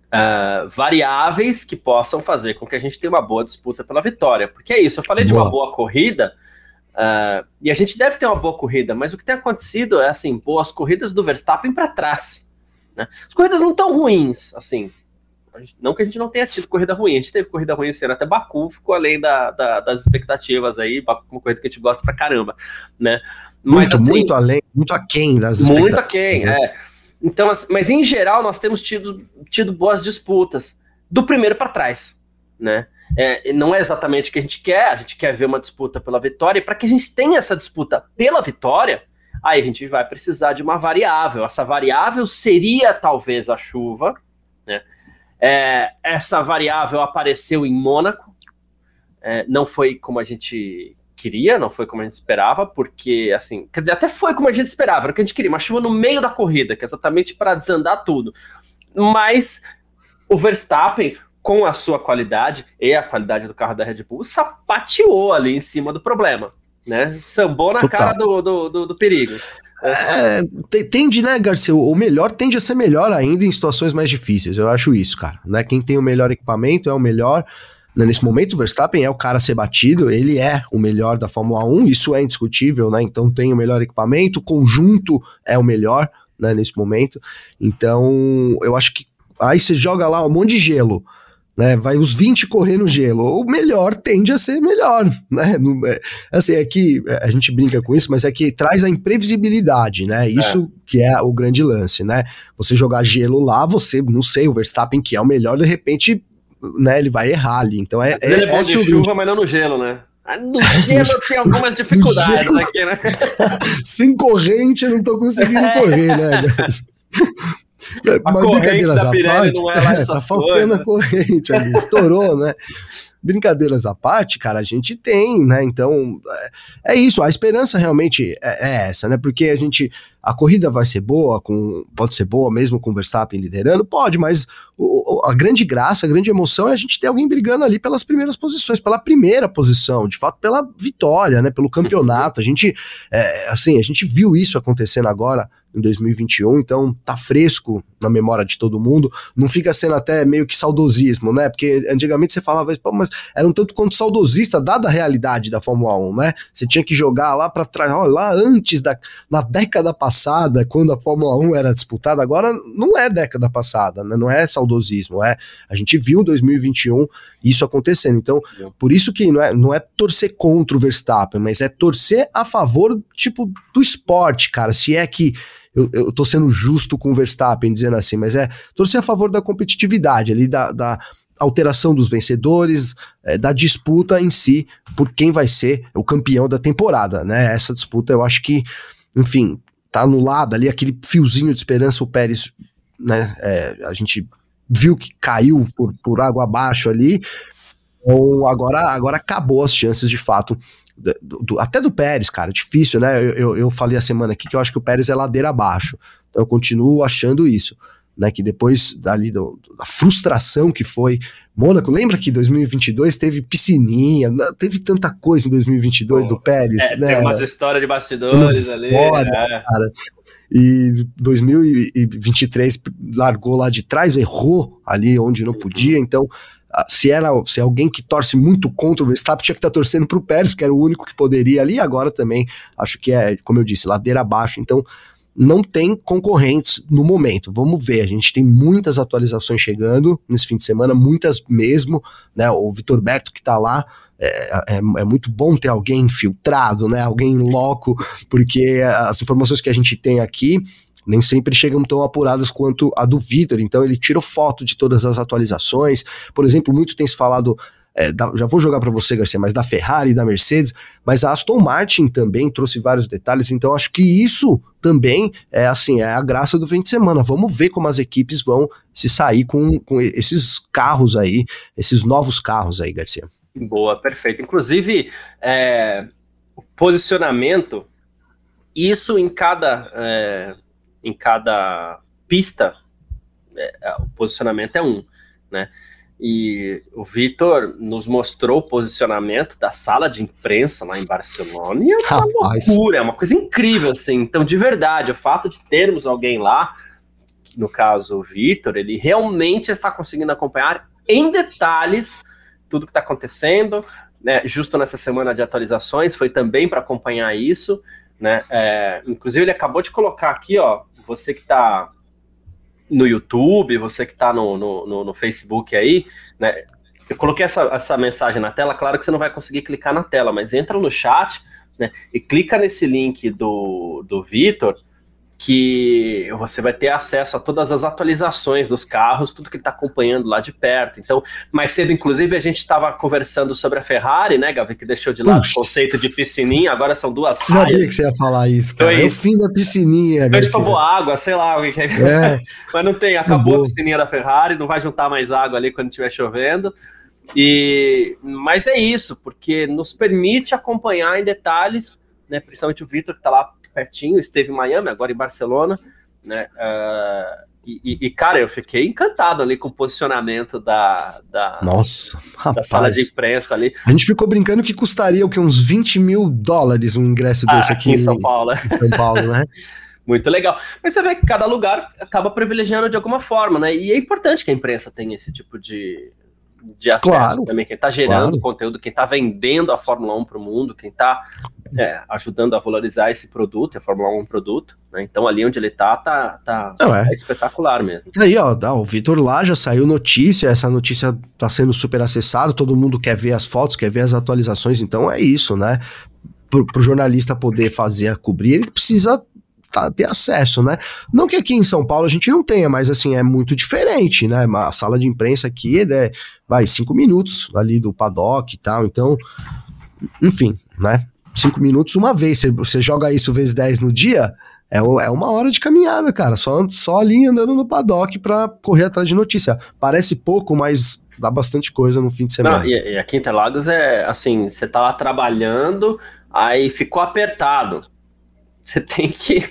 uh, variáveis que possam fazer com que a gente tenha uma boa disputa pela vitória. Porque é isso, eu falei boa. de uma boa corrida, uh, e a gente deve ter uma boa corrida, mas o que tem acontecido é assim, boas corridas do Verstappen para trás. Né? As corridas não tão ruins, assim. Não que a gente não tenha tido corrida ruim, a gente teve corrida ruim esse ano, até Baku ficou além da, da, das expectativas aí, uma corrida que a gente gosta pra caramba, né? Mas, muito, assim, muito além, muito aquém das expectativas. Muito aquém, né? é. Então, mas em geral, nós temos tido, tido boas disputas do primeiro para trás, né? É, não é exatamente o que a gente quer, a gente quer ver uma disputa pela vitória, e para que a gente tenha essa disputa pela vitória, aí a gente vai precisar de uma variável. Essa variável seria talvez a chuva, né? É, essa variável apareceu em Mônaco, é, não foi como a gente queria, não foi como a gente esperava, porque, assim, quer dizer, até foi como a gente esperava, era o que a gente queria, uma chuva no meio da corrida, que é exatamente para desandar tudo. Mas o Verstappen, com a sua qualidade e a qualidade do carro da Red Bull, sapateou ali em cima do problema, né? Sambou na Total. cara do, do, do, do perigo. É, tende, né, Garcia? O melhor tende a ser melhor ainda em situações mais difíceis. Eu acho isso, cara. Né? Quem tem o melhor equipamento é o melhor. Né, nesse momento, o Verstappen é o cara a ser batido, ele é o melhor da Fórmula 1, isso é indiscutível, né? Então tem o melhor equipamento, o conjunto é o melhor, né, nesse momento. Então, eu acho que aí você joga lá um monte de gelo, né? Vai os 20 correr no gelo. O melhor tende a ser melhor, né? É, assim, é que é, a gente brinca com isso, mas é que traz a imprevisibilidade, né? Isso é. que é o grande lance, né? Você jogar gelo lá, você, não sei, o Verstappen que é o melhor, de repente né, ele vai errar ali. Então é, é, ele é bom de chuva, mas não no gelo, né? Ah, no gelo tem algumas dificuldades gelo, aqui, né? Sem corrente eu não tô conseguindo é. correr, né? A mas brincadeiras à parte, não é lá é, tá faltando a corrente ali, estourou, né? Brincadeiras à parte, cara, a gente tem, né? Então, é, é isso, a esperança realmente é, é, essa, né? Porque a gente, a corrida vai ser boa, com, pode ser boa mesmo com o Verstappen liderando, pode, mas o, a grande graça, a grande emoção é a gente ter alguém brigando ali pelas primeiras posições, pela primeira posição, de fato, pela vitória, né, pelo campeonato. A gente, é, assim, a gente viu isso acontecendo agora em 2021, então tá fresco na memória de todo mundo, não fica sendo até meio que saudosismo, né? Porque antigamente você falava, mas era um tanto quanto saudosista, dada a realidade da Fórmula 1, né? Você tinha que jogar lá para trás, lá antes da na década passada, quando a Fórmula 1 era disputada, agora não é década passada, né? Não é saudosismo saudosismo, é. A gente viu 2021 isso acontecendo. Então, por isso que não é, não é torcer contra o Verstappen, mas é torcer a favor, tipo, do esporte, cara. Se é que eu, eu tô sendo justo com o Verstappen dizendo assim, mas é torcer a favor da competitividade ali, da, da alteração dos vencedores, é, da disputa em si, por quem vai ser o campeão da temporada, né? Essa disputa eu acho que, enfim, tá anulada ali, aquele fiozinho de esperança, o Pérez, né? É, a gente viu que caiu por, por água abaixo ali. Então agora, agora acabou as chances de fato. Do, do, até do Pérez, cara, difícil, né? Eu, eu, eu, falei a semana aqui que eu acho que o Pérez é ladeira abaixo. Então eu continuo achando isso. Né, que depois dali do, da frustração que foi Mônaco, lembra que 2022 teve piscininha, teve tanta coisa em 2022 Pô, do Pérez, é, né? Tem umas histórias de bastidores ali. História, é. cara. E 2023 largou lá de trás, errou ali onde não podia. Então, se era se é alguém que torce muito contra o Verstappen, tinha que estar tá torcendo para o Pérez, porque era o único que poderia ali. Agora também acho que é, como eu disse, ladeira abaixo. Então, não tem concorrentes no momento. Vamos ver, a gente tem muitas atualizações chegando nesse fim de semana, muitas mesmo, né? O Vitor Berto que está lá é, é, é, muito bom ter alguém infiltrado, né? Alguém loco, porque as informações que a gente tem aqui nem sempre chegam tão apuradas quanto a do Vitor, então ele tirou foto de todas as atualizações. Por exemplo, muito tem se falado é, da, já vou jogar para você, Garcia, mas da Ferrari, da Mercedes, mas a Aston Martin também trouxe vários detalhes, então acho que isso também é assim, é a graça do fim de semana. Vamos ver como as equipes vão se sair com, com esses carros aí, esses novos carros aí, Garcia. Boa, perfeito. Inclusive, é, posicionamento, isso em cada, é, em cada pista, é, o posicionamento é um, né? E o Vitor nos mostrou o posicionamento da sala de imprensa lá em Barcelona. E é uma Rapaz. loucura, é uma coisa incrível, assim. Então, de verdade, o fato de termos alguém lá, no caso o Vitor, ele realmente está conseguindo acompanhar em detalhes tudo que está acontecendo. Né? Justo nessa semana de atualizações, foi também para acompanhar isso. Né? É, inclusive, ele acabou de colocar aqui, ó, você que está no YouTube, você que está no, no, no, Facebook aí, né? Eu coloquei essa, essa mensagem na tela, claro que você não vai conseguir clicar na tela, mas entra no chat né, e clica nesse link do, do Vitor que você vai ter acesso a todas as atualizações dos carros, tudo que ele está acompanhando lá de perto. Então, mais cedo, inclusive, a gente estava conversando sobre a Ferrari, né, Gavi, que deixou de lado Puxa. o conceito de piscininha, agora são duas Sabia que você ia falar isso, cara. Então, é o fim da piscininha. Ele tomou água, sei lá, o que é. é. Mas não tem, acabou a piscininha da Ferrari, não vai juntar mais água ali quando estiver chovendo. E, mas é isso, porque nos permite acompanhar em detalhes, né, principalmente o Vitor que está lá pertinho, esteve em Miami, agora em Barcelona, né? Uh, e, e, cara, eu fiquei encantado ali com o posicionamento da, da, Nossa, da sala de imprensa ali. A gente ficou brincando que custaria o que uns 20 mil dólares um ingresso ah, desse aqui, aqui em São Paulo. Em São Paulo, né? Muito legal. Mas você vê que cada lugar acaba privilegiando de alguma forma, né? E é importante que a imprensa tenha esse tipo de, de acesso claro, também, quem está gerando claro. conteúdo, quem está vendendo a Fórmula 1 para o mundo, quem está é, ajudando a valorizar esse produto, a Fórmula 1 é um produto, né? Então ali onde ele está, tá, tá, Não, é. é. espetacular mesmo. Aí, ó, o Vitor lá já saiu notícia, essa notícia está sendo super acessada, todo mundo quer ver as fotos, quer ver as atualizações, então é isso, né? Para o jornalista poder fazer a cobrir, ele precisa tá, ter acesso, né? Não que aqui em São Paulo a gente não tenha, mas assim, é muito diferente, né? A sala de imprensa aqui é, vai, cinco minutos ali do paddock e tal, então, enfim, né? Cinco minutos uma vez, você, joga isso vezes 10 no dia, é, é uma hora de caminhada, cara, só, só ali andando no paddock pra correr atrás de notícia. Parece pouco, mas dá bastante coisa no fim de semana. Não, e, e aqui em Interlagos é assim, você tá lá trabalhando, aí ficou apertado. Você tem que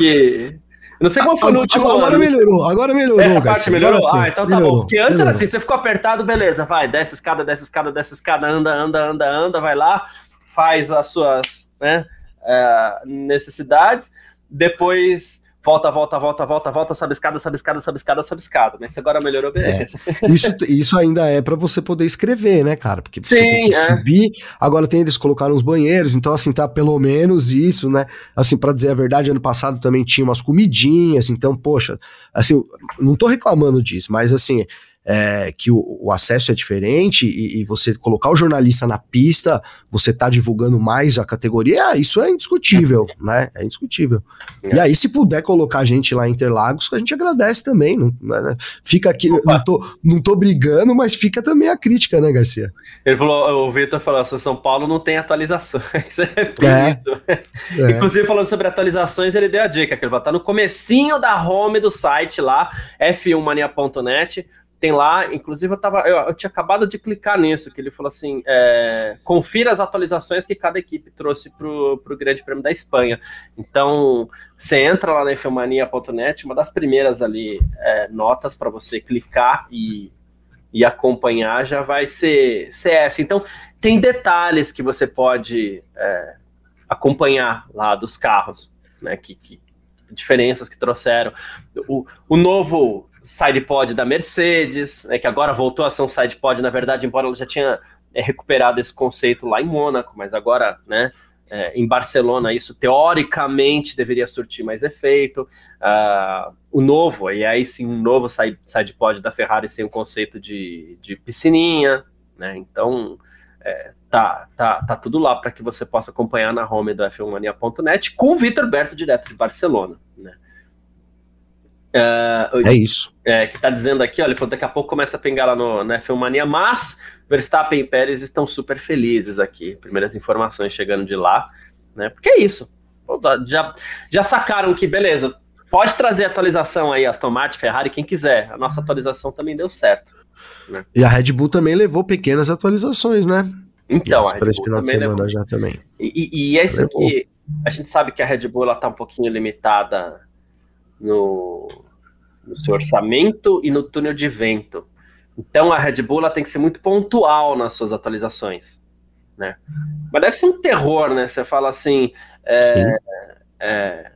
que. Eu não sei qual foi no último agora, ano. melhorou, agora melhorou. Essa parte melhorou? ah, então tá melhorou, bom. Porque antes melhorou. era assim, você ficou apertado, beleza, vai, desce escada, desce escada, desce escada, anda, anda, anda, anda, vai lá, faz as suas né, uh, necessidades, depois volta, volta, volta, volta, volta, sobe escada, sobe escada. Mas agora melhorou, beleza. É. Isso, isso ainda é para você poder escrever, né, cara? Porque você Sim, tem que é. subir. Agora tem eles colocaram os banheiros, então assim, tá pelo menos isso, né? Assim, para dizer a verdade, ano passado também tinha umas comidinhas, então, poxa, assim, não tô reclamando disso, mas assim, é, que o, o, acesso é diferente e, e, você colocar o jornalista na pista, você tá divulgando mais a categoria, isso é indiscutível, né? É indiscutível. É. E aí, se puder colocar a gente lá em Interlagos, a gente agradece também. Não, né? Fica aqui, não tô, não tô brigando, mas fica também a crítica, né, Garcia? Ele falou, o Vitor falou, São Paulo não tem atualizações. é, é. isso. É. Inclusive, falando sobre atualizações, ele deu a dica, que ele vai estar no comecinho da home do site lá, f1mania.net tem lá, inclusive eu, tava, eu, eu, tinha acabado de clicar nisso, que ele falou assim: é, confira as atualizações que cada equipe trouxe para o Grande Prêmio da Espanha. Então, você entra lá na Filmania.net, uma das primeiras ali é, notas para você clicar e, e acompanhar já vai ser, ser essa. Então, tem detalhes que você pode é, acompanhar lá dos carros, né? Que, que diferenças que trouxeram. O, o novo sidepod da Mercedes, né, que agora voltou a ser um sidepod, na verdade, embora ela já tinha é, recuperado esse conceito lá em Mônaco, mas agora, né, é, em Barcelona, isso teoricamente deveria surtir mais efeito. Uh, o novo, e aí sim, um novo side, sidepod da Ferrari sem o conceito de, de piscininha, né, então é, tá, tá, tá tudo lá para que você possa acompanhar na home do F1mania.net com o Vitor Berto, direto de Barcelona, né. Uh, é isso. É, que tá dizendo aqui, olha, daqui a pouco começa a pingar lá no, na F1 Mania, mas Verstappen e Pérez estão super felizes aqui. Primeiras informações chegando de lá, né? Porque é isso. Já, já sacaram que, beleza, pode trazer atualização aí, Aston Martin, Ferrari, quem quiser. A nossa atualização também deu certo. Né? E a Red Bull também levou pequenas atualizações, né? Então, a Red Bull final de semana levou. já também. E, e, e é isso que a gente sabe que a Red Bull ela tá um pouquinho limitada no, no seu orçamento e no túnel de vento. Então a Red Bull tem que ser muito pontual nas suas atualizações. Né? Mas deve ser um terror, né? Você fala assim. É, é,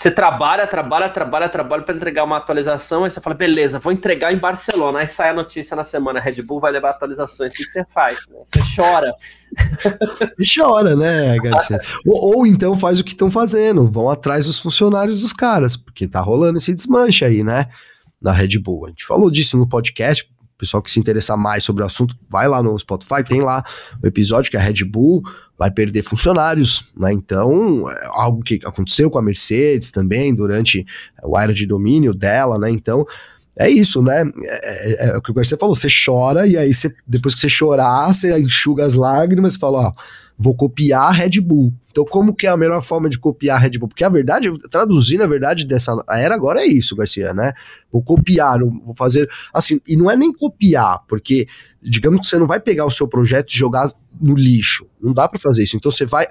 você trabalha, trabalha, trabalha, trabalha para entregar uma atualização, aí você fala, beleza, vou entregar em Barcelona. Aí sai a notícia na semana, Red Bull vai levar atualizações. O que você faz? Né? Você chora. E chora, né, Garcia? ou, ou, então faz o que estão fazendo, vão atrás dos funcionários dos caras, porque tá rolando esse desmanche aí, né? Na Red Bull. A gente falou disso no podcast, pessoal que se interessar mais sobre o assunto, vai lá no Spotify, tem lá o episódio que a Red Bull vai perder funcionários, né? Então, é algo que aconteceu com a Mercedes também durante o era de domínio dela, né? Então, é isso, né? É, é, é, o que o Garcia falou, você chora e aí você, depois que você chorar, você enxuga as lágrimas e fala, ó, vou copiar a Red Bull. Então, como que é a melhor forma de copiar a Red Bull? Porque a verdade, traduzindo a verdade dessa era agora é isso, Garcia, né? Vou copiar, vou fazer. Assim, e não é nem copiar, porque digamos que você não vai pegar o seu projeto e jogar no lixo. Não dá para fazer isso. Então, você vai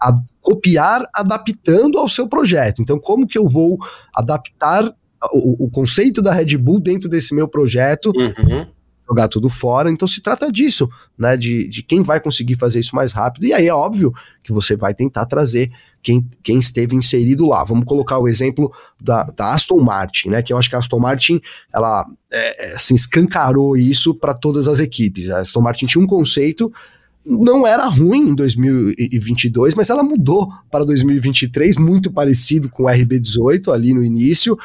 a, copiar adaptando ao seu projeto. Então, como que eu vou adaptar o, o conceito da Red Bull dentro desse meu projeto? Uhum jogar tudo fora. Então se trata disso, né? De, de quem vai conseguir fazer isso mais rápido. E aí é óbvio que você vai tentar trazer quem, quem esteve inserido lá. Vamos colocar o exemplo da, da Aston Martin, né? Que eu acho que a Aston Martin ela é, é assim, escancarou isso para todas as equipes. A Aston Martin tinha um conceito. Não era ruim em 2022, mas ela mudou para 2023, muito parecido com o RB18 ali no início,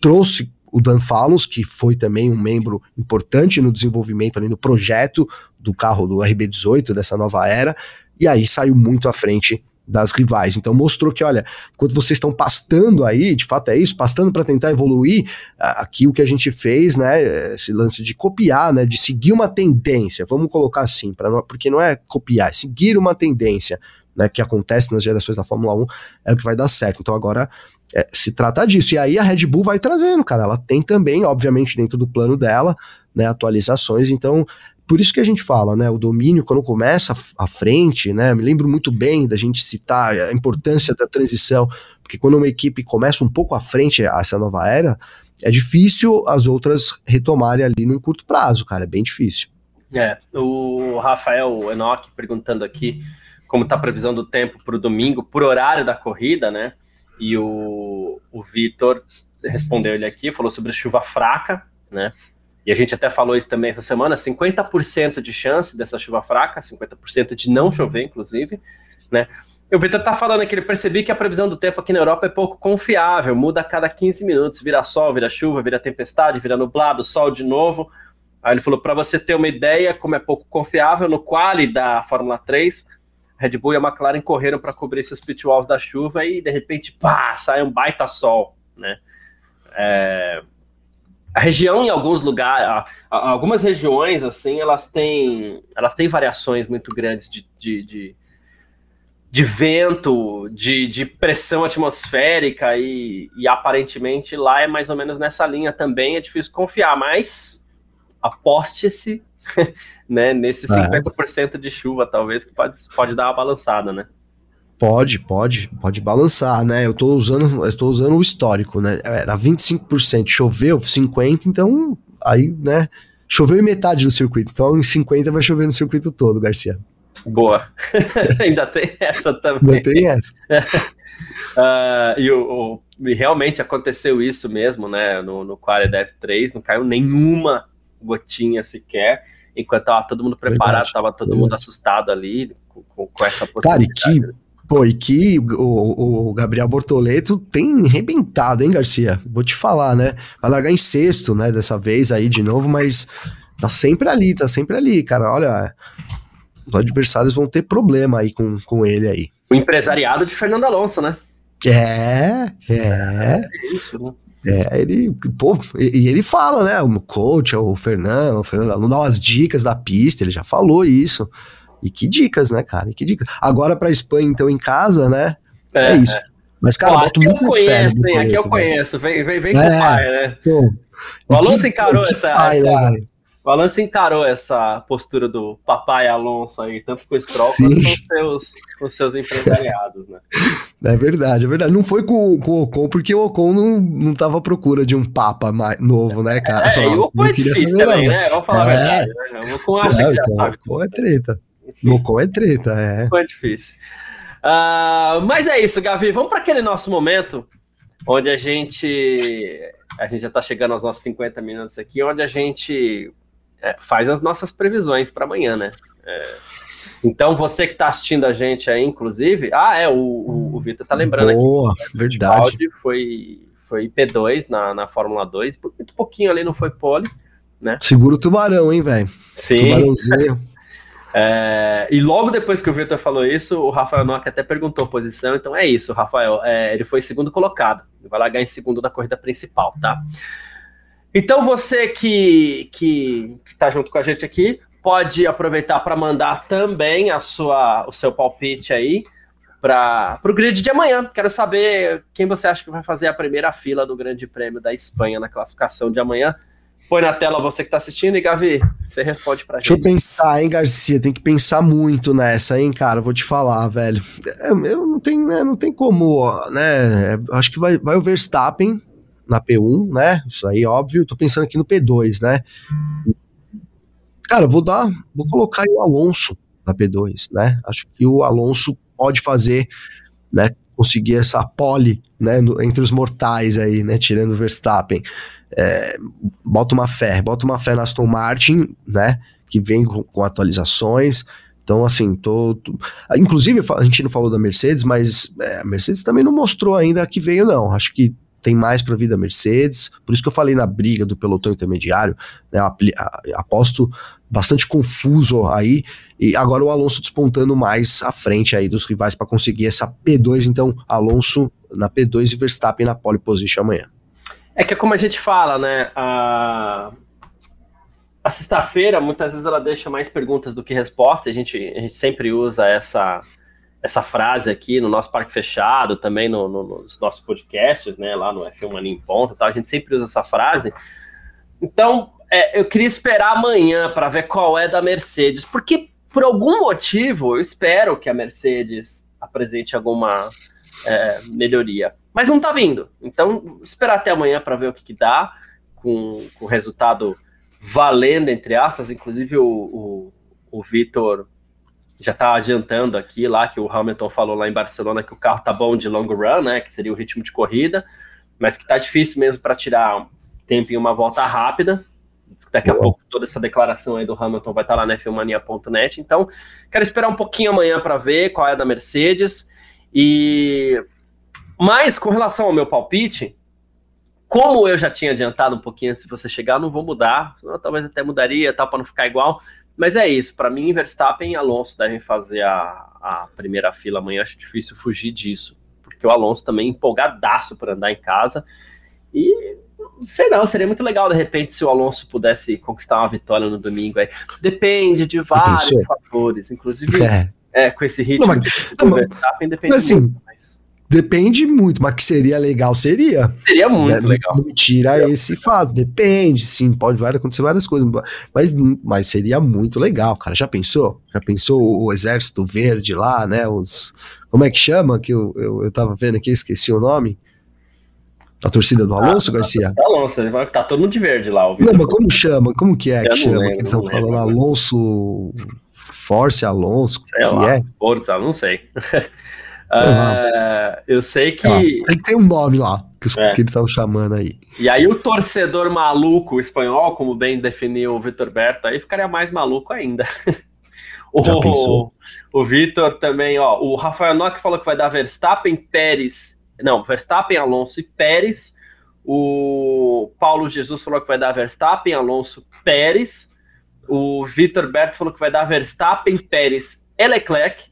trouxe o Dan Fallons, que foi também um membro importante no desenvolvimento ali no projeto do carro do RB18 dessa nova era, e aí saiu muito à frente das rivais. Então mostrou que, olha, enquanto vocês estão pastando aí, de fato é isso, pastando para tentar evoluir, aqui o que a gente fez, né, esse lance de copiar, né, de seguir uma tendência, vamos colocar assim, para porque não é copiar, é seguir uma tendência, né, que acontece nas gerações da Fórmula 1, é o que vai dar certo. Então agora é, se trata disso. E aí a Red Bull vai trazendo, cara. Ela tem também, obviamente, dentro do plano dela, né, atualizações. Então, por isso que a gente fala, né, o domínio quando começa à frente, né, me lembro muito bem da gente citar a importância da transição, porque quando uma equipe começa um pouco à frente a essa nova era, é difícil as outras retomarem ali num curto prazo, cara, é bem difícil. É, o Rafael Enoch perguntando aqui como está a previsão do tempo para o domingo, por horário da corrida, né? E o, o Vitor respondeu ele aqui, falou sobre chuva fraca, né? E a gente até falou isso também essa semana, 50% de chance dessa chuva fraca, 50% de não chover, inclusive, né? E o Vitor tá falando aqui, ele percebi que a previsão do tempo aqui na Europa é pouco confiável, muda a cada 15 minutos, vira sol, vira chuva, vira tempestade, vira nublado, sol de novo. Aí ele falou, para você ter uma ideia como é pouco confiável, no quali da Fórmula 3, Red Bull e a McLaren correram para cobrir esses pitwalls da chuva e de repente, pá, sai um baita sol, né? É, a região em alguns lugares, algumas regiões assim, elas têm, elas têm variações muito grandes de, de, de, de vento, de, de, pressão atmosférica e, e aparentemente lá é mais ou menos nessa linha também. É difícil confiar, mas aposte-se né, nesse 50% é. de chuva, talvez, que pode, pode dar uma balançada, né? Pode, pode, pode balançar, né? Eu tô usando, eu tô usando o histórico, né? Era 25%, choveu 50%, então aí, né? Choveu em metade do circuito, então em 50 vai chover no circuito todo, Garcia. Boa. Ainda tem essa também. Ainda tem essa. uh, e, o, o, e, realmente aconteceu isso mesmo, né? No, no da F3, não caiu nenhuma gotinha sequer enquanto tava todo mundo preparado, Verdade. tava todo mundo assustado ali com, com essa possibilidade. Cara, e que, pô, e que o, o, Gabriel Bortoleto tem arrebentado, hein, Garcia? Vou te falar, né? Vai largar em sexto, né, dessa vez aí de novo, mas tá sempre ali, tá sempre ali, cara. Olha, os adversários vão ter problema aí com, com ele aí. O empresariado de Fernando Alonso, né? É, é. é isso, né? É, ele, pô, e, ele fala, né? O coach, o Fernando, o Fernando não dá umas dicas da pista, ele já falou isso. E que dicas, né, cara? E que dicas. Agora pra Espanha, então, em casa, né? É, é isso. É. Mas, cara, boto muito eu conheço, hein, Aqui eu conheço. Vem, vem, vem com é, o pai, né? Pô, o Alonso encarou essa. Pai, essa... Né, o Alonso encarou essa postura do papai Alonso aí, tanto com o Stroll quanto com os seus, com seus empresariados, né? É verdade, é verdade. Não foi com, com o Ocon, porque o Ocon não, não tava à procura de um papa mais novo, né, cara? É, e o Ocon é difícil também, né? Vamos falar é. a verdade, né? O Ocon acha é, que então, sabe. O Ocon é treta. O Ocon é treta, é. Ocon é difícil. Uh, mas é isso, Gavi. Vamos para aquele nosso momento onde a gente. A gente já está chegando aos nossos 50 minutos aqui, onde a gente é, faz as nossas previsões para amanhã, né? É, então, você que está assistindo a gente aí, inclusive. Ah, é, o, o, o Vitor tá lembrando Boa, aqui. verdade. Foi, foi P2 na, na Fórmula 2, muito pouquinho ali não foi pole, né? Segura o tubarão, hein, velho? Sim. Tubarãozinho. É, e logo depois que o Vitor falou isso, o Rafael Nock até perguntou a posição, então é isso, Rafael. É, ele foi segundo colocado. Ele vai largar em segundo da corrida principal, tá? Então você que, que, que tá junto com a gente aqui, pode aproveitar para mandar também a sua, o seu palpite aí para o grid de amanhã. Quero saber quem você acha que vai fazer a primeira fila do Grande Prêmio da Espanha na classificação de amanhã. Põe na tela você que está assistindo e Gavi, você responde pra Deixa gente. Deixa eu pensar, hein, Garcia, tem que pensar muito nessa, hein, cara, vou te falar, velho. É, eu não tenho, né, não tem como, né, acho que vai, vai o Verstappen na P1, né, isso aí, óbvio, tô pensando aqui no P2, né. Cara, vou dar, vou colocar o Alonso na P2, né, acho que o Alonso pode fazer, né, conseguir essa pole, né, no, entre os mortais aí, né, tirando o Verstappen é, bota uma fé, bota uma fé na Aston Martin, né? Que vem com, com atualizações. Então, assim, tô, tô, Inclusive, a gente não falou da Mercedes, mas é, a Mercedes também não mostrou ainda que veio, não. Acho que tem mais para vir da Mercedes. Por isso que eu falei na briga do pelotão intermediário, né? Aposto bastante confuso aí. E agora o Alonso despontando mais à frente aí dos rivais para conseguir essa P2. Então, Alonso na P2 e Verstappen na pole position amanhã. É que como a gente fala, né? A, a sexta-feira, muitas vezes ela deixa mais perguntas do que respostas. A gente, a gente sempre usa essa, essa frase aqui no nosso parque fechado, também no, no, nos nossos podcasts, né? Lá no F1 Mania em Ponta, tá? a gente sempre usa essa frase. Então, é, eu queria esperar amanhã para ver qual é da Mercedes, porque por algum motivo eu espero que a Mercedes apresente alguma é, melhoria. Mas não tá vindo. Então, esperar até amanhã para ver o que, que dá, com, o resultado valendo, entre aspas. Inclusive, o, o, o Vitor já tá adiantando aqui lá que o Hamilton falou lá em Barcelona que o carro tá bom de long run, né? Que seria o ritmo de corrida, mas que tá difícil mesmo para tirar tempo em uma volta rápida. Daqui a pouco toda essa declaração aí do Hamilton vai estar tá lá na filmania.net. Então, quero esperar um pouquinho amanhã para ver qual é a da Mercedes. E mas com relação ao meu palpite, como eu já tinha adiantado um pouquinho antes de você chegar, não vou mudar, senão talvez até mudaria, tal, para não ficar igual. Mas é isso, para mim, Verstappen e Alonso devem fazer a, a primeira fila amanhã. Acho difícil fugir disso, porque o Alonso também é empolgadaço para andar em casa. E sei não, seria muito legal de repente se o Alonso pudesse conquistar uma vitória no domingo. Aí. Depende de vários fatores, inclusive é. É, com esse ritmo não, mas, do Verstappen depende mas, assim, muito. Depende muito, mas que seria legal, seria. Seria muito né? legal. Não tira esse fato. Depende, sim, pode acontecer várias coisas. Mas, mas seria muito legal, cara. Já pensou? Já pensou o, exército verde lá, né? Os. Como é que chama? Que eu, eu, eu tava vendo aqui, esqueci o nome. A torcida do ah, Alonso, ah, Garcia? Alonso, ele vai tá todo mundo de verde lá. Não, mas como chama? Como que é que chama? Lembro, que eles estão falando Alonso. Force Alonso, sei que lá, é? Força, não sei. Uh, eu sei que. tem que ter um nome lá que, é. que eles estão chamando aí. E aí, o torcedor maluco espanhol, como bem definiu o Vitor Berta, aí ficaria mais maluco ainda. O, o Vitor também, ó. O Rafael Nock falou que vai dar Verstappen, Pérez. Não, Verstappen, Alonso e Pérez. O Paulo Jesus falou que vai dar Verstappen, Alonso, Pérez. O Vitor Berto falou que vai dar Verstappen, Pérez e Leclerc.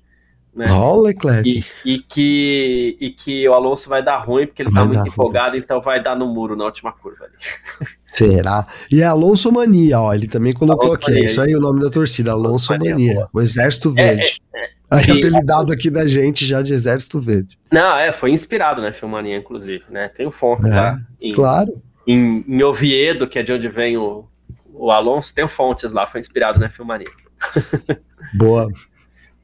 Né? Ó, Leclerc. E, e, que, e que o Alonso vai dar ruim, porque ele vai tá muito empolgado, ruim. então vai dar no muro na última curva ali. Será? E é Alonso Mania, ó. Ele também colocou Alonso aqui. Mania, é isso aí o nome da torcida, Alonso, Mania. Mania o Exército Verde. É, é, é. Aí, apelidado aqui da gente já de Exército Verde. Não, é, foi inspirado, né, Filmania, inclusive, né? Tem o fonte é, lá. Em, claro. Em, em, Oviedo, que é de onde vem o, o Alonso, tem fontes lá, foi inspirado na Filmania. Boa.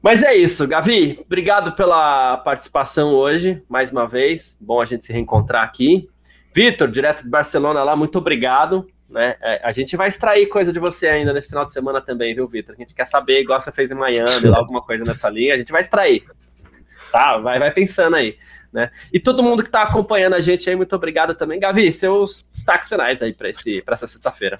Mas é isso, Gavi. Obrigado pela participação hoje, mais uma vez. Bom a gente se reencontrar aqui. Vitor, direto de Barcelona lá, muito obrigado. Né? É, a gente vai extrair coisa de você ainda nesse final de semana também, viu, Vitor? A gente quer saber, igual você fez em Miami, lá, alguma coisa nessa linha, a gente vai extrair. Tá? Vai, vai pensando aí. Né? E todo mundo que está acompanhando a gente aí, muito obrigado também. Gavi, seus destaques finais aí para essa sexta-feira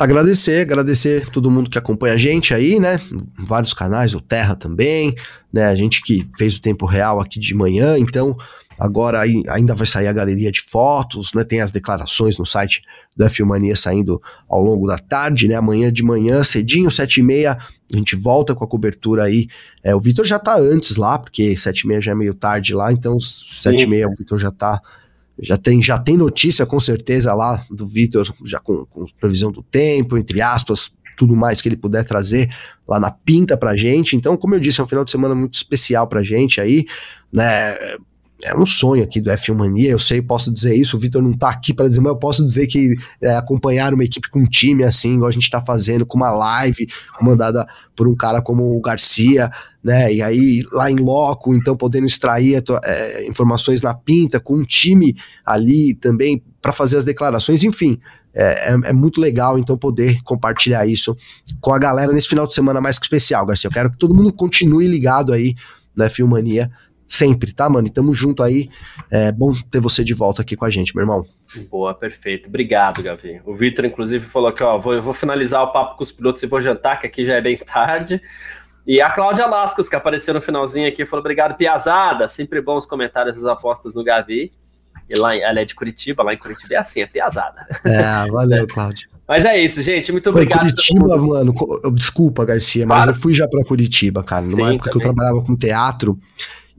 agradecer, agradecer todo mundo que acompanha a gente aí, né? Vários canais, o Terra também, né? A gente que fez o tempo real aqui de manhã, então agora aí, ainda vai sair a galeria de fotos, né? Tem as declarações no site da Filmania saindo ao longo da tarde, né? Amanhã de manhã, cedinho, sete e meia, a gente volta com a cobertura aí. É, o Vitor já tá antes lá, porque sete e meia já é meio tarde lá, então sete e meia o Vitor já tá já tem, já tem notícia com certeza lá do Vitor, já com, com, previsão do tempo, entre aspas, tudo mais que ele puder trazer lá na pinta pra gente. Então, como eu disse, é um final de semana muito especial pra gente aí, né? É um sonho aqui do F1 Mania, eu sei, posso dizer isso, o Vitor não tá aqui para dizer, mas eu posso dizer que é, acompanhar uma equipe com um time assim, igual a gente tá fazendo, com uma live comandada por um cara como o Garcia, né, e aí lá em loco, então podendo extrair é, informações na pinta, com um time ali também para fazer as declarações, enfim, é, é, é, muito legal então poder compartilhar isso com a galera nesse final de semana mais que especial, Garcia, eu quero que todo mundo continue ligado aí na F1 Mania, sempre, tá, mano? E tamo junto aí. É bom ter você de volta aqui com a gente, meu irmão. Boa, perfeito. Obrigado, Gavi. O Vitor, inclusive, falou que, ó, vou, eu vou finalizar o papo com os pilotos e vou jantar, que aqui já é bem tarde. E a Cláudia Lascos, que apareceu no finalzinho aqui, falou: obrigado, Piazada. Sempre bons comentários das apostas no Gavi. E lá, ela é de Curitiba, lá em Curitiba é assim, é Piazada. É, valeu, Cláudio. Mas é isso, gente. Muito obrigado. Curitiba, mano. Desculpa, Garcia, mas claro. eu fui já para Curitiba, cara. Numa Sim, época também. que eu trabalhava com teatro.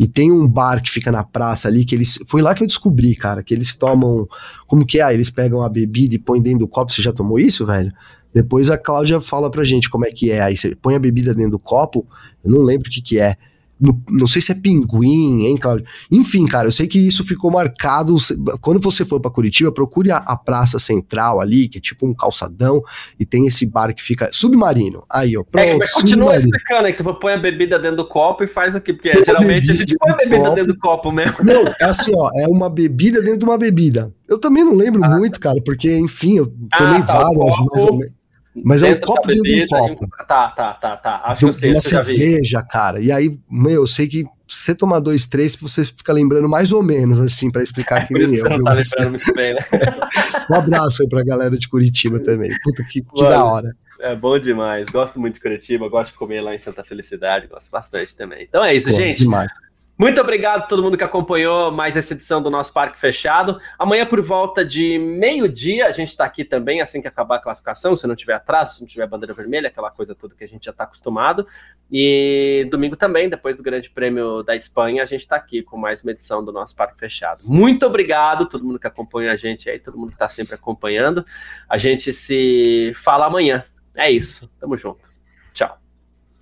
E tem um bar que fica na praça ali que eles. Foi lá que eu descobri, cara, que eles tomam. Como que é? Eles pegam a bebida e põem dentro do copo. Você já tomou isso, velho? Depois a Cláudia fala pra gente como é que é. Aí você põe a bebida dentro do copo, eu não lembro o que que é. No, não sei se é pinguim, hein, Claudio? Enfim, cara, eu sei que isso ficou marcado. Quando você for para Curitiba, procure a, a, Praça Central ali, que é tipo um calçadão, e tem esse bar que fica submarino. Aí, ó. Pronto, é, mas continua explicando aí que você põe a bebida dentro do copo e faz o quê? Porque geralmente a, a gente põe a bebida copo. dentro do copo mesmo. Não, é assim, ó, é uma bebida dentro de uma bebida. Eu também não lembro ah, muito, cara, porque, enfim, eu tomei ah, tá, várias, mais ou menos. Mas é um copo dentro de um copo. Tá, tá, tá, tá. Acho que eu sei. Uma cerveja, cara. E aí, meu, eu sei que se você tomar dois, três, você fica lembrando mais ou menos, assim, para explicar é, que nem eu. Você não tá lembrando muito bem, né? um abraço aí pra galera de Curitiba também. Puta que, que da hora. É bom demais. Gosto muito de Curitiba, gosto de comer lá em Santa Felicidade, gosto bastante também. Então é isso, Pô, gente. Demais. Muito obrigado a todo mundo que acompanhou mais essa edição do nosso Parque Fechado. Amanhã, por volta de meio-dia, a gente está aqui também, assim que acabar a classificação, se não tiver atraso, se não tiver bandeira vermelha, aquela coisa toda que a gente já está acostumado. E domingo também, depois do Grande Prêmio da Espanha, a gente está aqui com mais uma edição do nosso Parque Fechado. Muito obrigado a todo mundo que acompanha a gente aí, todo mundo que está sempre acompanhando. A gente se fala amanhã. É isso. Tamo junto. Tchau.